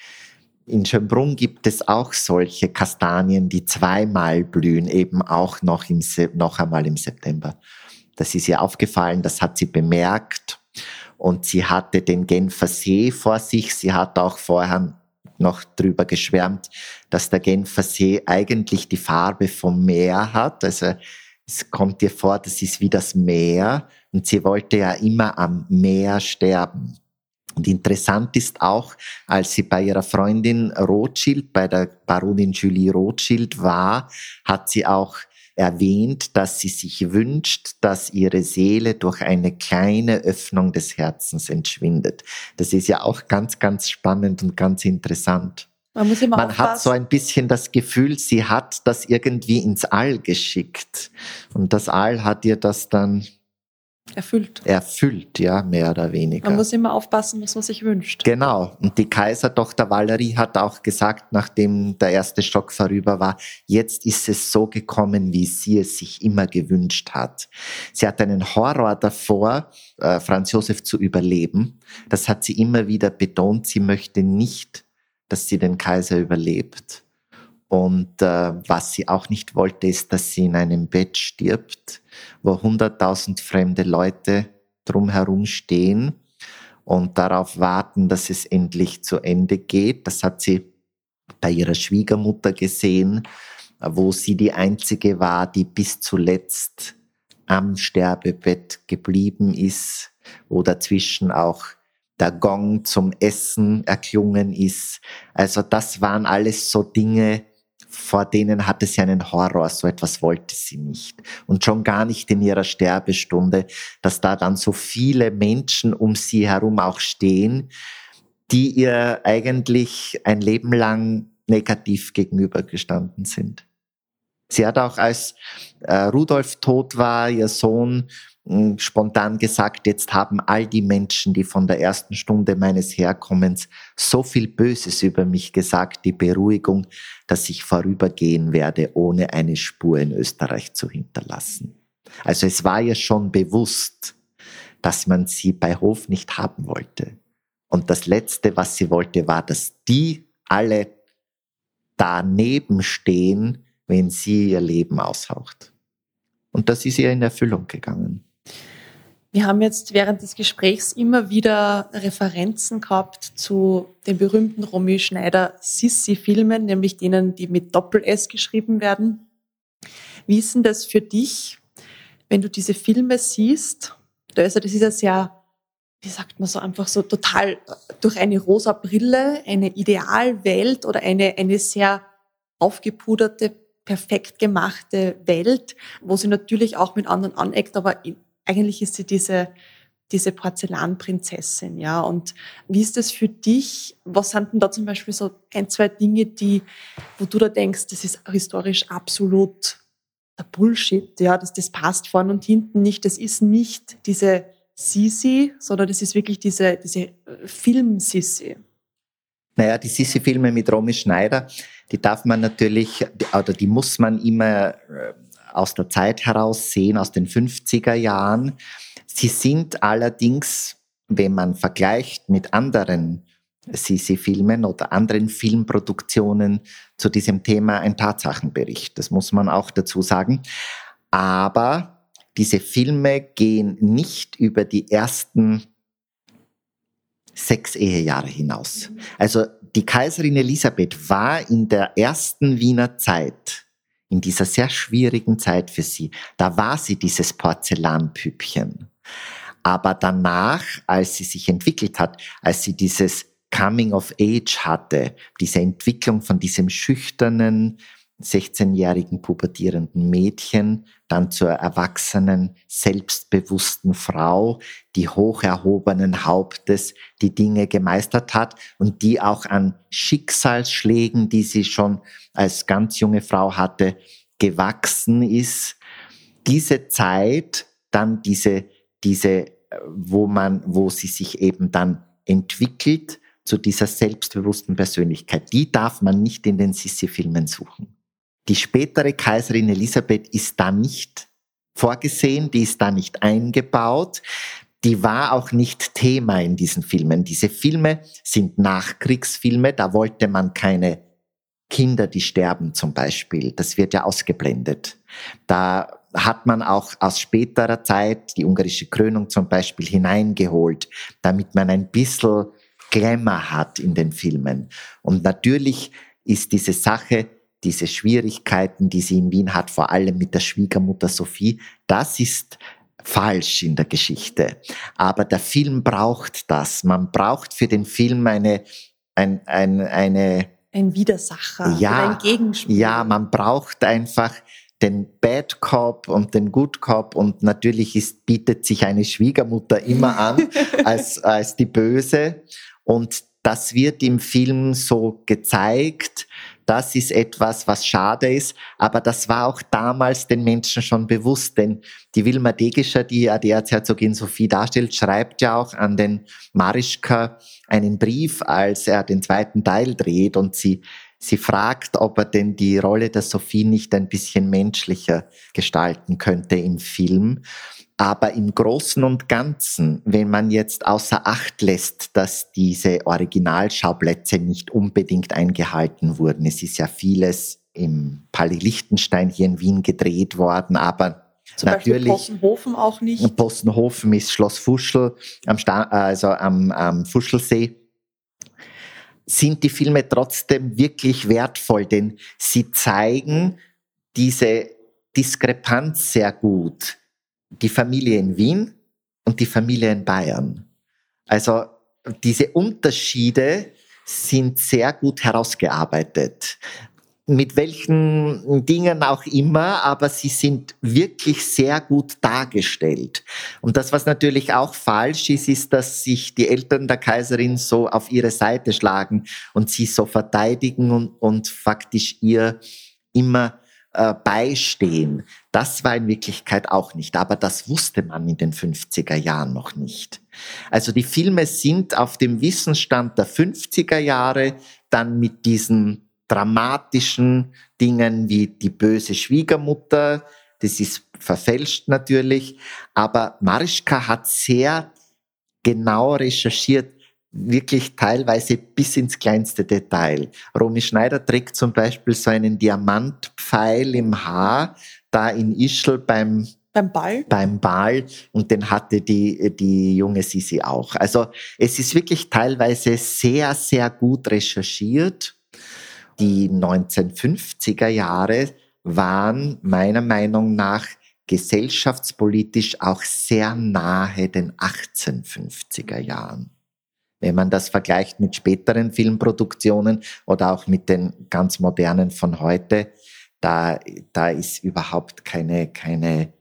in Schönbrunn gibt es auch solche Kastanien, die zweimal blühen, eben auch noch, im, noch einmal im September. Das ist ihr aufgefallen, das hat sie bemerkt und sie hatte den Genfer See vor sich. Sie hat auch vorher noch drüber geschwärmt, dass der Genfer See eigentlich die Farbe vom Meer hat. Also Es kommt ihr vor, das ist wie das Meer und sie wollte ja immer am Meer sterben. Und interessant ist auch, als sie bei ihrer Freundin Rothschild, bei der Baronin Julie Rothschild war, hat sie auch erwähnt, dass sie sich wünscht, dass ihre Seele durch eine kleine Öffnung des Herzens entschwindet. Das ist ja auch ganz, ganz spannend und ganz interessant. Man, muss immer Man hat so ein bisschen das Gefühl, sie hat das irgendwie ins All geschickt. Und das All hat ihr das dann erfüllt. Erfüllt, ja, mehr oder weniger. Man muss immer aufpassen, was man sich wünscht. Genau. Und die Kaisertochter Valerie hat auch gesagt, nachdem der erste Schock vorüber war, jetzt ist es so gekommen, wie sie es sich immer gewünscht hat. Sie hat einen Horror davor, äh, Franz Josef zu überleben. Das hat sie immer wieder betont. Sie möchte nicht, dass sie den Kaiser überlebt. Und äh, was sie auch nicht wollte, ist, dass sie in einem Bett stirbt, wo hunderttausend fremde Leute drumherum stehen und darauf warten, dass es endlich zu Ende geht. Das hat sie bei ihrer Schwiegermutter gesehen, wo sie die einzige war, die bis zuletzt am Sterbebett geblieben ist, wo dazwischen auch der Gong zum Essen erklungen ist. Also das waren alles so Dinge, vor denen hatte sie einen Horror, so etwas wollte sie nicht. Und schon gar nicht in ihrer Sterbestunde, dass da dann so viele Menschen um sie herum auch stehen, die ihr eigentlich ein Leben lang negativ gegenübergestanden sind. Sie hat auch, als äh, Rudolf tot war, ihr Sohn, spontan gesagt, jetzt haben all die Menschen, die von der ersten Stunde meines Herkommens so viel Böses über mich gesagt, die Beruhigung, dass ich vorübergehen werde, ohne eine Spur in Österreich zu hinterlassen. Also es war ihr schon bewusst, dass man sie bei Hof nicht haben wollte. Und das Letzte, was sie wollte, war, dass die alle daneben stehen, wenn sie ihr Leben aushaucht. Und das ist ihr in Erfüllung gegangen. Wir haben jetzt während des Gesprächs immer wieder Referenzen gehabt zu den berühmten Romy Schneider Sissi-Filmen, nämlich denen, die mit Doppel-S geschrieben werden. Wie ist denn das für dich, wenn du diese Filme siehst? Das ist ja sehr, wie sagt man so, einfach so total durch eine rosa Brille, eine Idealwelt oder eine, eine sehr aufgepuderte, perfekt gemachte Welt, wo sie natürlich auch mit anderen aneckt, aber eigentlich ist sie diese, diese Porzellanprinzessin, ja. Und wie ist das für dich? Was sind denn da zum Beispiel so ein, zwei Dinge, die, wo du da denkst, das ist historisch absolut der Bullshit, ja, das, das passt vorn und hinten nicht. Das ist nicht diese Sisi, sondern das ist wirklich diese, diese Film-Sisi. Naja, die Sisi-Filme mit Romy Schneider, die darf man natürlich, oder die muss man immer äh, aus der Zeit heraus sehen, aus den 50er Jahren. Sie sind allerdings, wenn man vergleicht mit anderen Sisi-Filmen oder anderen Filmproduktionen zu diesem Thema ein Tatsachenbericht. Das muss man auch dazu sagen. Aber diese Filme gehen nicht über die ersten sechs Ehejahre hinaus. Also die Kaiserin Elisabeth war in der ersten Wiener Zeit in dieser sehr schwierigen Zeit für sie, da war sie dieses Porzellanpüppchen. Aber danach, als sie sich entwickelt hat, als sie dieses Coming of Age hatte, diese Entwicklung von diesem schüchternen, 16-jährigen pubertierenden Mädchen, dann zur erwachsenen, selbstbewussten Frau, die hoch erhobenen Hauptes die Dinge gemeistert hat und die auch an Schicksalsschlägen, die sie schon als ganz junge Frau hatte, gewachsen ist. Diese Zeit, dann diese, diese, wo man, wo sie sich eben dann entwickelt zu dieser selbstbewussten Persönlichkeit, die darf man nicht in den Sissi-Filmen suchen. Die spätere Kaiserin Elisabeth ist da nicht vorgesehen, die ist da nicht eingebaut. Die war auch nicht Thema in diesen Filmen. Diese Filme sind Nachkriegsfilme, da wollte man keine Kinder, die sterben zum Beispiel. Das wird ja ausgeblendet. Da hat man auch aus späterer Zeit die ungarische Krönung zum Beispiel hineingeholt, damit man ein bisschen Glamour hat in den Filmen. Und natürlich ist diese Sache diese Schwierigkeiten, die sie in Wien hat, vor allem mit der Schwiegermutter Sophie, das ist falsch in der Geschichte. Aber der Film braucht das. Man braucht für den Film eine, ein, ein, eine ein Widersacher, ja, ein Gegenspiel. Ja, man braucht einfach den Bad Cop und den Good Cop und natürlich ist, bietet sich eine Schwiegermutter immer an [LAUGHS] als, als die Böse und das wird im Film so gezeigt. Das ist etwas, was schade ist, aber das war auch damals den Menschen schon bewusst, denn die Wilma Degischer, die ja die Erzherzogin Sophie darstellt, schreibt ja auch an den Marischka einen Brief, als er den zweiten Teil dreht und sie Sie fragt, ob er denn die Rolle der Sophie nicht ein bisschen menschlicher gestalten könnte im Film. Aber im Großen und Ganzen, wenn man jetzt außer Acht lässt, dass diese Originalschauplätze nicht unbedingt eingehalten wurden, es ist ja vieles im Palais Lichtenstein hier in Wien gedreht worden, aber Zum natürlich. Possenhofen auch nicht. Possenhofen ist Schloss Fuschel, am Sta also am, am Fuschelsee sind die Filme trotzdem wirklich wertvoll, denn sie zeigen diese Diskrepanz sehr gut. Die Familie in Wien und die Familie in Bayern. Also diese Unterschiede sind sehr gut herausgearbeitet mit welchen Dingen auch immer, aber sie sind wirklich sehr gut dargestellt. Und das, was natürlich auch falsch ist, ist, dass sich die Eltern der Kaiserin so auf ihre Seite schlagen und sie so verteidigen und, und faktisch ihr immer äh, beistehen. Das war in Wirklichkeit auch nicht, aber das wusste man in den 50er Jahren noch nicht. Also die Filme sind auf dem Wissensstand der 50er Jahre dann mit diesen dramatischen Dingen wie die böse Schwiegermutter. Das ist verfälscht natürlich. Aber Marischka hat sehr genau recherchiert, wirklich teilweise bis ins kleinste Detail. Romy Schneider trägt zum Beispiel so einen Diamantpfeil im Haar, da in Ischl beim beim Ball? Beim Ball und den hatte die, die junge Sisi auch. Also es ist wirklich teilweise sehr, sehr gut recherchiert die 1950er Jahre waren meiner Meinung nach gesellschaftspolitisch auch sehr nahe den 1850er Jahren. Wenn man das vergleicht mit späteren Filmproduktionen oder auch mit den ganz modernen von heute, da, da ist überhaupt keine, keine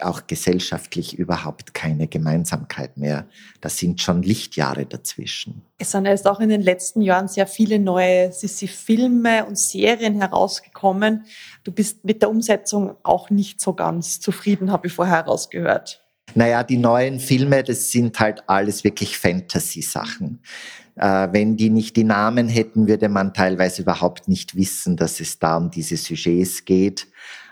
auch gesellschaftlich überhaupt keine Gemeinsamkeit mehr. Das sind schon Lichtjahre dazwischen. Es sind erst auch in den letzten Jahren sehr viele neue Sissi-Filme und Serien herausgekommen. Du bist mit der Umsetzung auch nicht so ganz zufrieden, habe ich vorher herausgehört. Naja, die neuen Filme, das sind halt alles wirklich Fantasy-Sachen. Äh, wenn die nicht die Namen hätten, würde man teilweise überhaupt nicht wissen, dass es da um diese Sujets geht.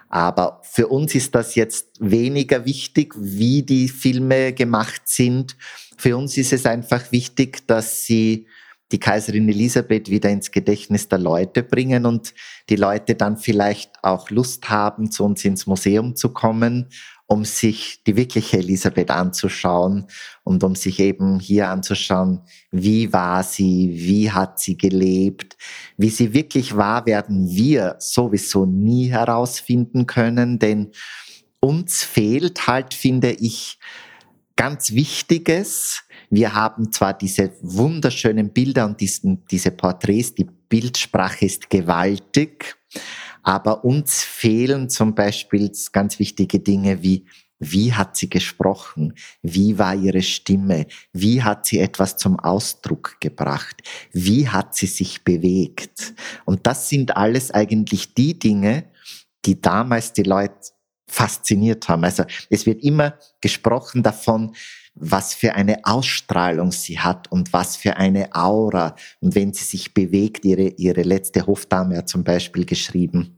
Aber für uns ist das jetzt weniger wichtig, wie die Filme gemacht sind. Für uns ist es einfach wichtig, dass sie die Kaiserin Elisabeth wieder ins Gedächtnis der Leute bringen und die Leute dann vielleicht auch Lust haben, zu uns ins Museum zu kommen um sich die wirkliche Elisabeth anzuschauen und um sich eben hier anzuschauen, wie war sie, wie hat sie gelebt, wie sie wirklich war, werden wir sowieso nie herausfinden können, denn uns fehlt halt, finde ich, ganz Wichtiges. Wir haben zwar diese wunderschönen Bilder und diesen, diese Porträts, die Bildsprache ist gewaltig, aber uns fehlen zum Beispiel ganz wichtige Dinge wie wie hat sie gesprochen? Wie war ihre Stimme? Wie hat sie etwas zum Ausdruck gebracht? Wie hat sie sich bewegt? Und das sind alles eigentlich die Dinge, die damals die Leute fasziniert haben. Also es wird immer gesprochen davon, was für eine Ausstrahlung sie hat und was für eine Aura. Und wenn sie sich bewegt, ihre, ihre letzte Hofdame hat zum Beispiel geschrieben,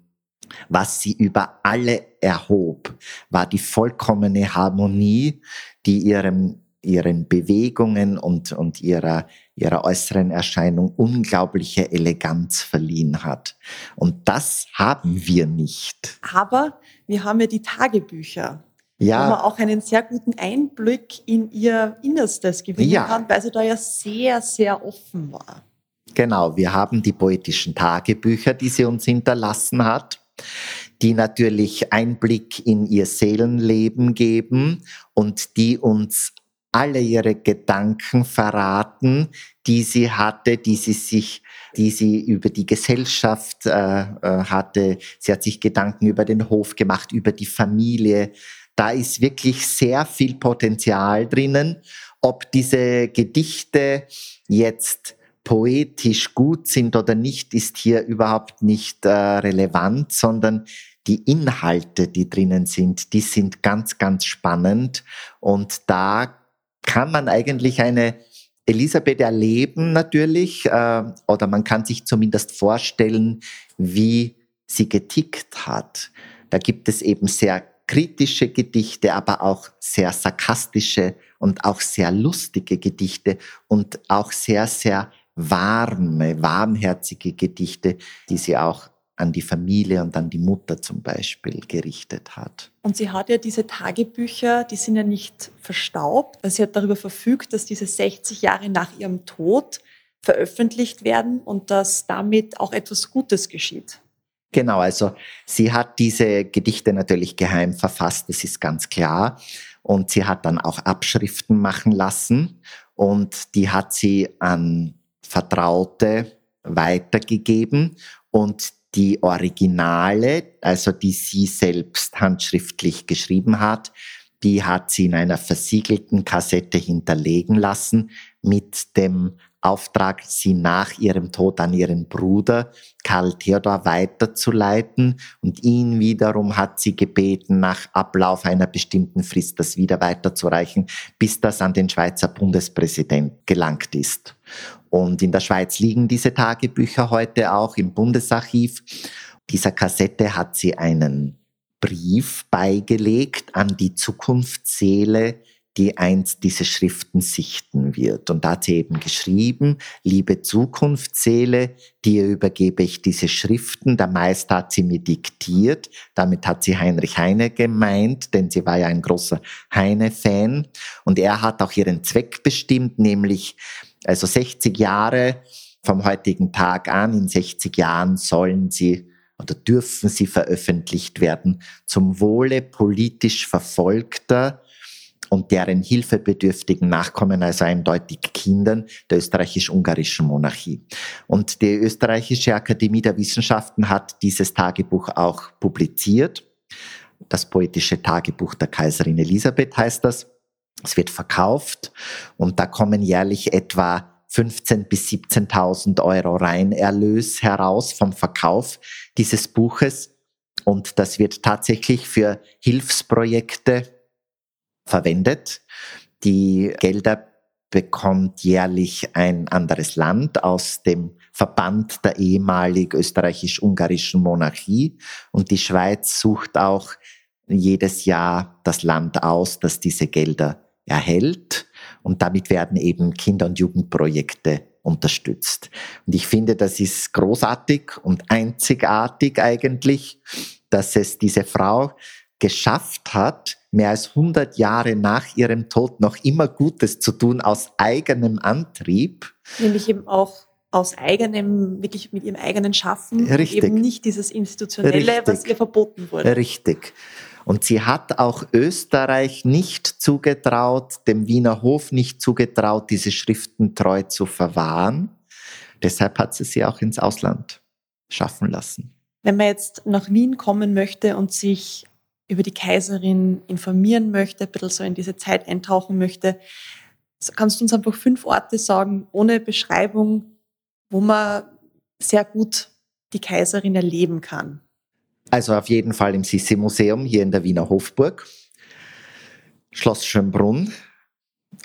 was sie über alle erhob, war die vollkommene Harmonie, die ihrem, ihren Bewegungen und, und ihrer, ihrer äußeren Erscheinung unglaubliche Eleganz verliehen hat. Und das haben wir nicht. Aber wir haben ja die Tagebücher ja. wo man auch einen sehr guten Einblick in ihr Innerstes gewinnen ja. kann, weil sie da ja sehr, sehr offen war. Genau, wir haben die poetischen Tagebücher, die sie uns hinterlassen hat, die natürlich Einblick in ihr Seelenleben geben und die uns alle ihre Gedanken verraten, die sie hatte, die sie sich, die sie über die Gesellschaft äh, äh, hatte. Sie hat sich Gedanken über den Hof gemacht, über die Familie. Da ist wirklich sehr viel Potenzial drinnen. Ob diese Gedichte jetzt poetisch gut sind oder nicht, ist hier überhaupt nicht äh, relevant, sondern die Inhalte, die drinnen sind, die sind ganz, ganz spannend. Und da kann man eigentlich eine Elisabeth erleben natürlich, äh, oder man kann sich zumindest vorstellen, wie sie getickt hat. Da gibt es eben sehr kritische Gedichte, aber auch sehr sarkastische und auch sehr lustige Gedichte und auch sehr, sehr warme, warmherzige Gedichte, die sie auch an die Familie und an die Mutter zum Beispiel gerichtet hat. Und sie hat ja diese Tagebücher, die sind ja nicht verstaubt. Sie hat darüber verfügt, dass diese 60 Jahre nach ihrem Tod veröffentlicht werden und dass damit auch etwas Gutes geschieht. Genau, also sie hat diese Gedichte natürlich geheim verfasst, das ist ganz klar. Und sie hat dann auch Abschriften machen lassen und die hat sie an Vertraute weitergegeben und die Originale, also die sie selbst handschriftlich geschrieben hat, die hat sie in einer versiegelten Kassette hinterlegen lassen mit dem Auftrag, sie nach ihrem Tod an ihren Bruder Karl Theodor weiterzuleiten. Und ihn wiederum hat sie gebeten, nach Ablauf einer bestimmten Frist das wieder weiterzureichen, bis das an den Schweizer Bundespräsident gelangt ist. Und in der Schweiz liegen diese Tagebücher heute auch im Bundesarchiv. Dieser Kassette hat sie einen Brief beigelegt an die Zukunftsseele die einst diese Schriften sichten wird. Und da hat sie eben geschrieben, liebe Zukunftsseele, dir übergebe ich diese Schriften. Der Meister hat sie mir diktiert. Damit hat sie Heinrich Heine gemeint, denn sie war ja ein großer Heine-Fan. Und er hat auch ihren Zweck bestimmt, nämlich also 60 Jahre vom heutigen Tag an, in 60 Jahren sollen sie oder dürfen sie veröffentlicht werden zum Wohle politisch Verfolgter und deren hilfebedürftigen Nachkommen, also eindeutig Kindern der österreichisch-ungarischen Monarchie. Und die österreichische Akademie der Wissenschaften hat dieses Tagebuch auch publiziert. Das poetische Tagebuch der Kaiserin Elisabeth heißt das. Es wird verkauft und da kommen jährlich etwa 15.000 bis 17.000 Euro Reinerlös heraus vom Verkauf dieses Buches. Und das wird tatsächlich für Hilfsprojekte verwendet. Die Gelder bekommt jährlich ein anderes Land aus dem Verband der ehemalig österreichisch-ungarischen Monarchie. Und die Schweiz sucht auch jedes Jahr das Land aus, das diese Gelder erhält. Und damit werden eben Kinder- und Jugendprojekte unterstützt. Und ich finde, das ist großartig und einzigartig eigentlich, dass es diese Frau geschafft hat, mehr als 100 Jahre nach ihrem Tod noch immer Gutes zu tun aus eigenem Antrieb. Nämlich eben auch aus eigenem, wirklich mit ihrem eigenen Schaffen. Richtig. Eben nicht dieses Institutionelle, Richtig. was ihr verboten wurde. Richtig. Und sie hat auch Österreich nicht zugetraut, dem Wiener Hof nicht zugetraut, diese Schriften treu zu verwahren. Deshalb hat sie sie auch ins Ausland schaffen lassen. Wenn man jetzt nach Wien kommen möchte und sich über die Kaiserin informieren möchte, ein bisschen so in diese Zeit eintauchen möchte, kannst du uns einfach fünf Orte sagen, ohne Beschreibung, wo man sehr gut die Kaiserin erleben kann? Also auf jeden Fall im Sissi-Museum hier in der Wiener Hofburg, Schloss Schönbrunn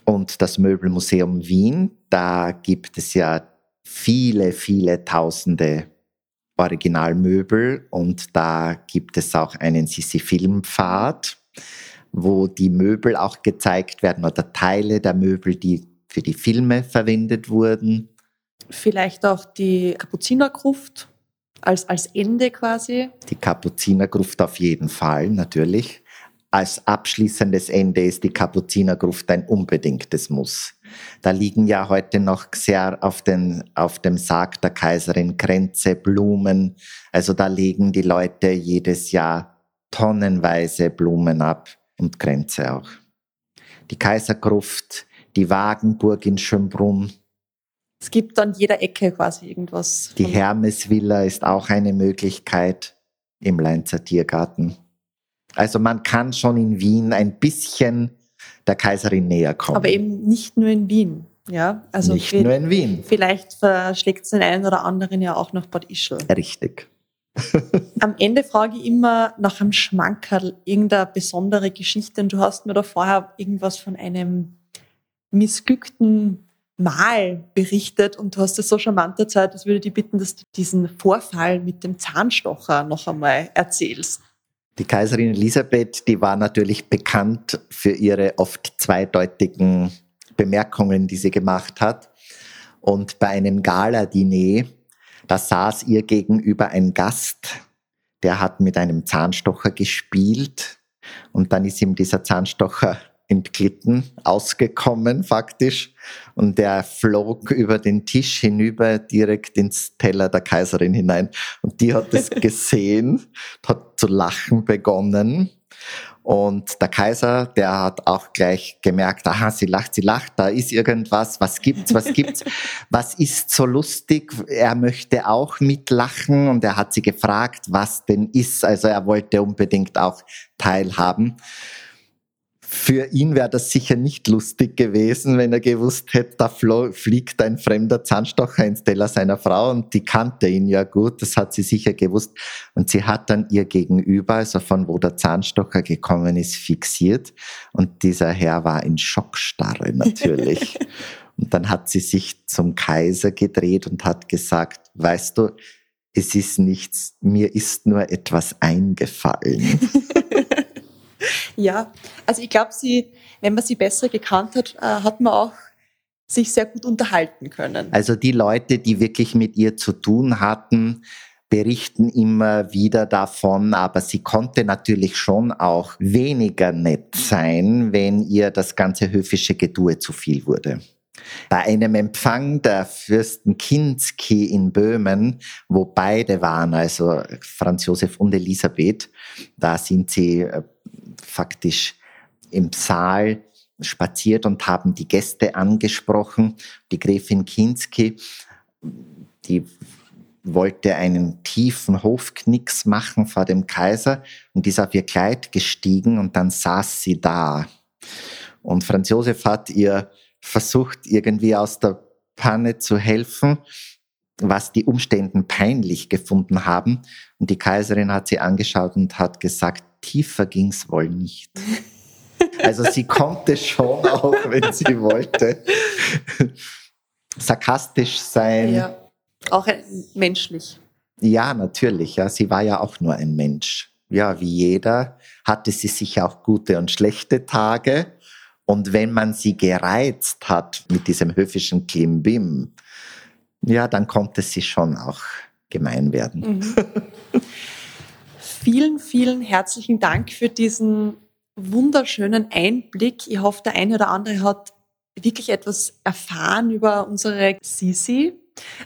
und das Möbelmuseum Wien. Da gibt es ja viele, viele tausende Originalmöbel und da gibt es auch einen Sisi-Filmpfad, wo die Möbel auch gezeigt werden oder Teile der Möbel, die für die Filme verwendet wurden. Vielleicht auch die Kapuzinergruft als, als Ende quasi. Die Kapuzinergruft auf jeden Fall, natürlich. als abschließendes Ende ist die Kapuzinergruft ein unbedingtes Muss. Da liegen ja heute noch sehr auf, den, auf dem Sarg der Kaiserin Kränze, Blumen. Also da legen die Leute jedes Jahr tonnenweise Blumen ab und Kränze auch. Die Kaisergruft, die Wagenburg in Schönbrunn. Es gibt an jeder Ecke quasi irgendwas. Die Hermesvilla ist auch eine Möglichkeit im Leinzer Tiergarten. Also man kann schon in Wien ein bisschen der Kaiserin näher kommen. Aber eben nicht nur in Wien. Ja, also nicht nur in Wien. Vielleicht verschlägt es den einen oder anderen ja auch nach Bad Ischl. Richtig. [LAUGHS] Am Ende frage ich immer nach einem Schmankerl, irgendeine besondere Geschichte. Und du hast mir da vorher irgendwas von einem missglückten Mal berichtet und du hast es so charmant erzählt, dass würde ich dich bitten, dass du diesen Vorfall mit dem Zahnstocher noch einmal erzählst. Die Kaiserin Elisabeth, die war natürlich bekannt für ihre oft zweideutigen Bemerkungen, die sie gemacht hat. Und bei einem Gala-Diner, da saß ihr gegenüber ein Gast, der hat mit einem Zahnstocher gespielt und dann ist ihm dieser Zahnstocher entglitten, ausgekommen faktisch. Und der flog über den Tisch hinüber direkt ins Teller der Kaiserin hinein. Und die hat es [LAUGHS] gesehen, hat zu lachen begonnen. Und der Kaiser, der hat auch gleich gemerkt, aha, sie lacht, sie lacht, da ist irgendwas, was gibt's, was gibt's, [LAUGHS] was ist so lustig? Er möchte auch mitlachen und er hat sie gefragt, was denn ist. Also er wollte unbedingt auch teilhaben. Für ihn wäre das sicher nicht lustig gewesen, wenn er gewusst hätte, da fliegt ein fremder Zahnstocher ins Teller seiner Frau und die kannte ihn ja gut, das hat sie sicher gewusst. Und sie hat dann ihr Gegenüber, also von wo der Zahnstocher gekommen ist, fixiert. Und dieser Herr war in Schockstarre [LAUGHS] natürlich. und dann hat sie sich zum Kaiser gedreht und hat gesagt, weißt du, es ist nichts, mir ist nur etwas eingefallen. [LAUGHS] Ja, also ich glaube, sie, wenn man sie besser gekannt hat, äh, hat man auch sich sehr gut unterhalten können. Also die Leute, die wirklich mit ihr zu tun hatten, berichten immer wieder davon, aber sie konnte natürlich schon auch weniger nett sein, wenn ihr das ganze höfische Gedue zu viel wurde. Bei einem Empfang der Fürsten Kinski in Böhmen, wo beide waren, also Franz Josef und Elisabeth, da sind sie äh, faktisch im Saal spaziert und haben die Gäste angesprochen. Die Gräfin Kinski, die wollte einen tiefen Hofknicks machen vor dem Kaiser und ist auf ihr Kleid gestiegen und dann saß sie da. Und Franz Josef hat ihr versucht, irgendwie aus der Panne zu helfen, was die Umständen peinlich gefunden haben. Und die Kaiserin hat sie angeschaut und hat gesagt, tiefer ging es wohl nicht. [LAUGHS] Also sie konnte schon auch, wenn sie wollte, sarkastisch sein. Ja, auch menschlich. Ja, natürlich. Ja, sie war ja auch nur ein Mensch. Ja, wie jeder hatte sie sicher auch gute und schlechte Tage. Und wenn man sie gereizt hat mit diesem höfischen Klimbim, ja, dann konnte sie schon auch gemein werden. Mhm. vielen, vielen herzlichen Dank für diesen wunderschönen Einblick. Ich hoffe, der eine oder andere hat wirklich etwas erfahren über unsere Sisi,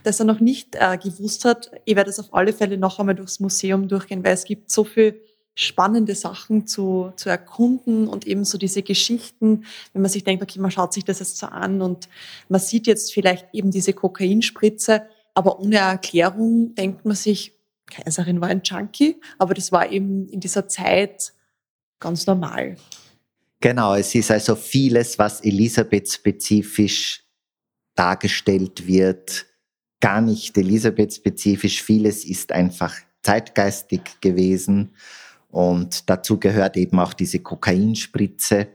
das er noch nicht äh, gewusst hat. Ich werde es auf alle Fälle noch einmal durchs Museum durchgehen, weil es gibt so viel spannende Sachen zu, zu erkunden und eben so diese Geschichten, wenn man sich denkt, okay, man schaut sich das jetzt so an und man sieht jetzt vielleicht eben diese Kokainspritze, aber ohne Erklärung denkt man sich, Kaiserin war ein Junkie, aber das war eben in dieser Zeit ganz normal. Genau, es ist also vieles, was Elisabeth-spezifisch dargestellt wird, gar nicht Elisabeth-spezifisch. Vieles ist einfach zeitgeistig gewesen. Und dazu gehört eben auch diese Kokainspritze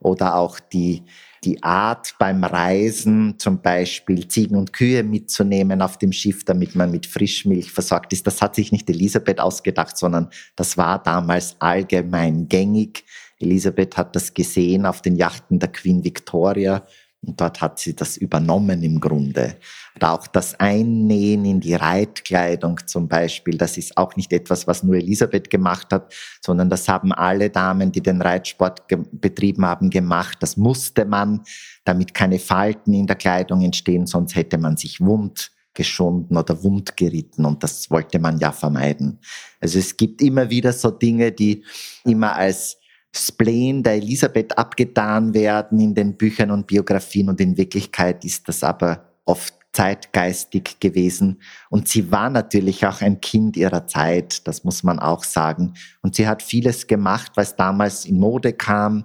oder auch die die Art beim Reisen, zum Beispiel Ziegen und Kühe mitzunehmen auf dem Schiff, damit man mit Frischmilch versorgt ist, das hat sich nicht Elisabeth ausgedacht, sondern das war damals allgemein gängig. Elisabeth hat das gesehen auf den Yachten der Queen Victoria Und dort hat sie das übernommen im Grunde. Und auch das Einnähen in die Reitkleidung zum Beispiel, das ist auch nicht etwas, was nur Elisabeth gemacht hat, sondern das haben alle Damen, die den Reitsport betrieben haben, gemacht. Das musste man, damit keine Falten in der Kleidung entstehen, sonst hätte man sich wund geschunden oder wund geritten und das wollte man ja vermeiden. Also es gibt immer wieder so Dinge, die immer als Spleen der Elisabeth abgetan werden in den Büchern und Biografien und in Wirklichkeit ist das aber oft zeitgeistig gewesen. Und sie war natürlich auch ein Kind ihrer Zeit, das muss man auch sagen. Und sie hat vieles gemacht, was damals in Mode kam,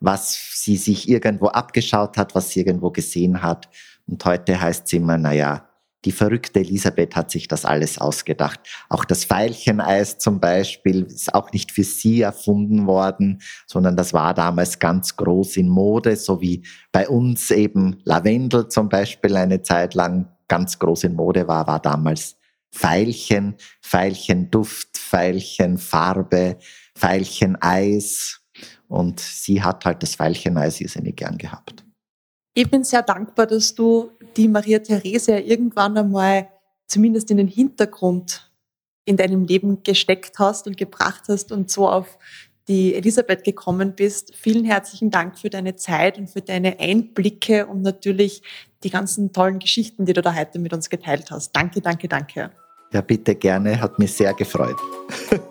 was sie sich irgendwo abgeschaut hat, was sie irgendwo gesehen hat. Und heute heißt sie immer, naja, die verrückte Elisabeth hat sich das alles ausgedacht. Auch das Veilcheneis zum Beispiel ist auch nicht für sie erfunden worden, sondern das war damals ganz groß in Mode, so wie bei uns eben Lavendel zum Beispiel eine Zeit lang ganz groß in Mode war, war damals Veilchen, Veilchenduft, Veilchenfarbe, Veilcheneis. Und sie hat halt das Veilcheneis irrsinnig gern gehabt. Ich bin sehr dankbar, dass du die Maria Therese irgendwann einmal zumindest in den Hintergrund in deinem Leben gesteckt hast und gebracht hast und so auf die Elisabeth gekommen bist. Vielen herzlichen Dank für deine Zeit und für deine Einblicke und natürlich die ganzen tollen Geschichten, die du da heute mit uns geteilt hast. Danke, danke, danke. Ja, bitte gerne, hat mich sehr gefreut. [LAUGHS]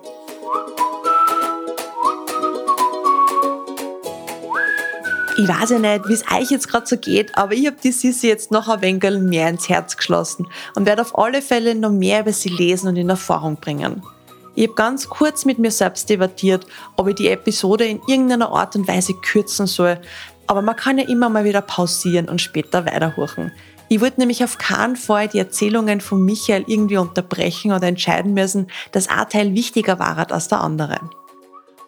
Ich weiß ja nicht, wie es euch jetzt gerade so geht, aber ich habe die Sissi jetzt noch ein wenig mehr ins Herz geschlossen und werde auf alle Fälle noch mehr über sie lesen und in Erfahrung bringen. Ich habe ganz kurz mit mir selbst debattiert, ob ich die Episode in irgendeiner Art und Weise kürzen soll, aber man kann ja immer mal wieder pausieren und später weiterhuchen. Ich wollte nämlich auf keinen Fall die Erzählungen von Michael irgendwie unterbrechen oder entscheiden müssen, dass ein Teil wichtiger war als der andere.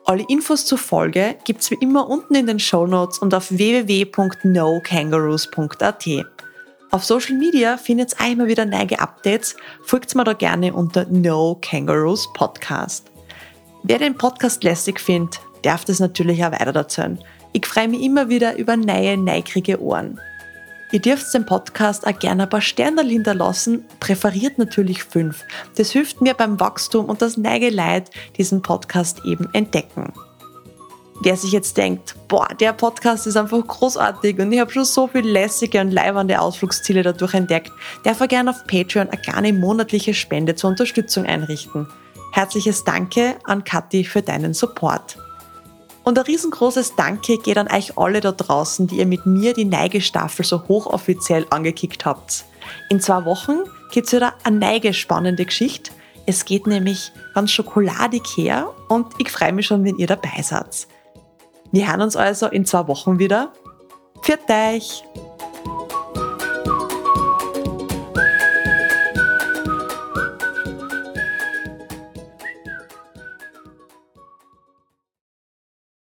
Alle Infos zur Folge gibt's wie immer unten in den Show Notes und auf www.nokangaroos.at. Auf Social Media findet ihr immer wieder neue Updates. Folgt mir da gerne unter No Kangaroos Podcast. Wer den Podcast lässig findet, darf das natürlich auch weiter erzählen. Ich freue mich immer wieder über neue, neugierige Ohren. Ihr dürft den Podcast auch gerne ein paar Sterne hinterlassen, präferiert natürlich fünf. Das hilft mir beim Wachstum und das neige Leid diesen Podcast eben entdecken. Wer sich jetzt denkt, boah, der Podcast ist einfach großartig und ich habe schon so viele lässige und leibernde Ausflugsziele dadurch entdeckt, darf er gerne auf Patreon eine kleine monatliche Spende zur Unterstützung einrichten. Herzliches Danke an Kathi für deinen Support. Und ein riesengroßes Danke geht an euch alle da draußen, die ihr mit mir die Neigestaffel so hochoffiziell angekickt habt. In zwei Wochen gibt's wieder eine neige spannende Geschichte. Es geht nämlich ganz schokoladig her und ich freue mich schon, wenn ihr dabei seid. Wir hören uns also in zwei Wochen wieder. Pfiat euch!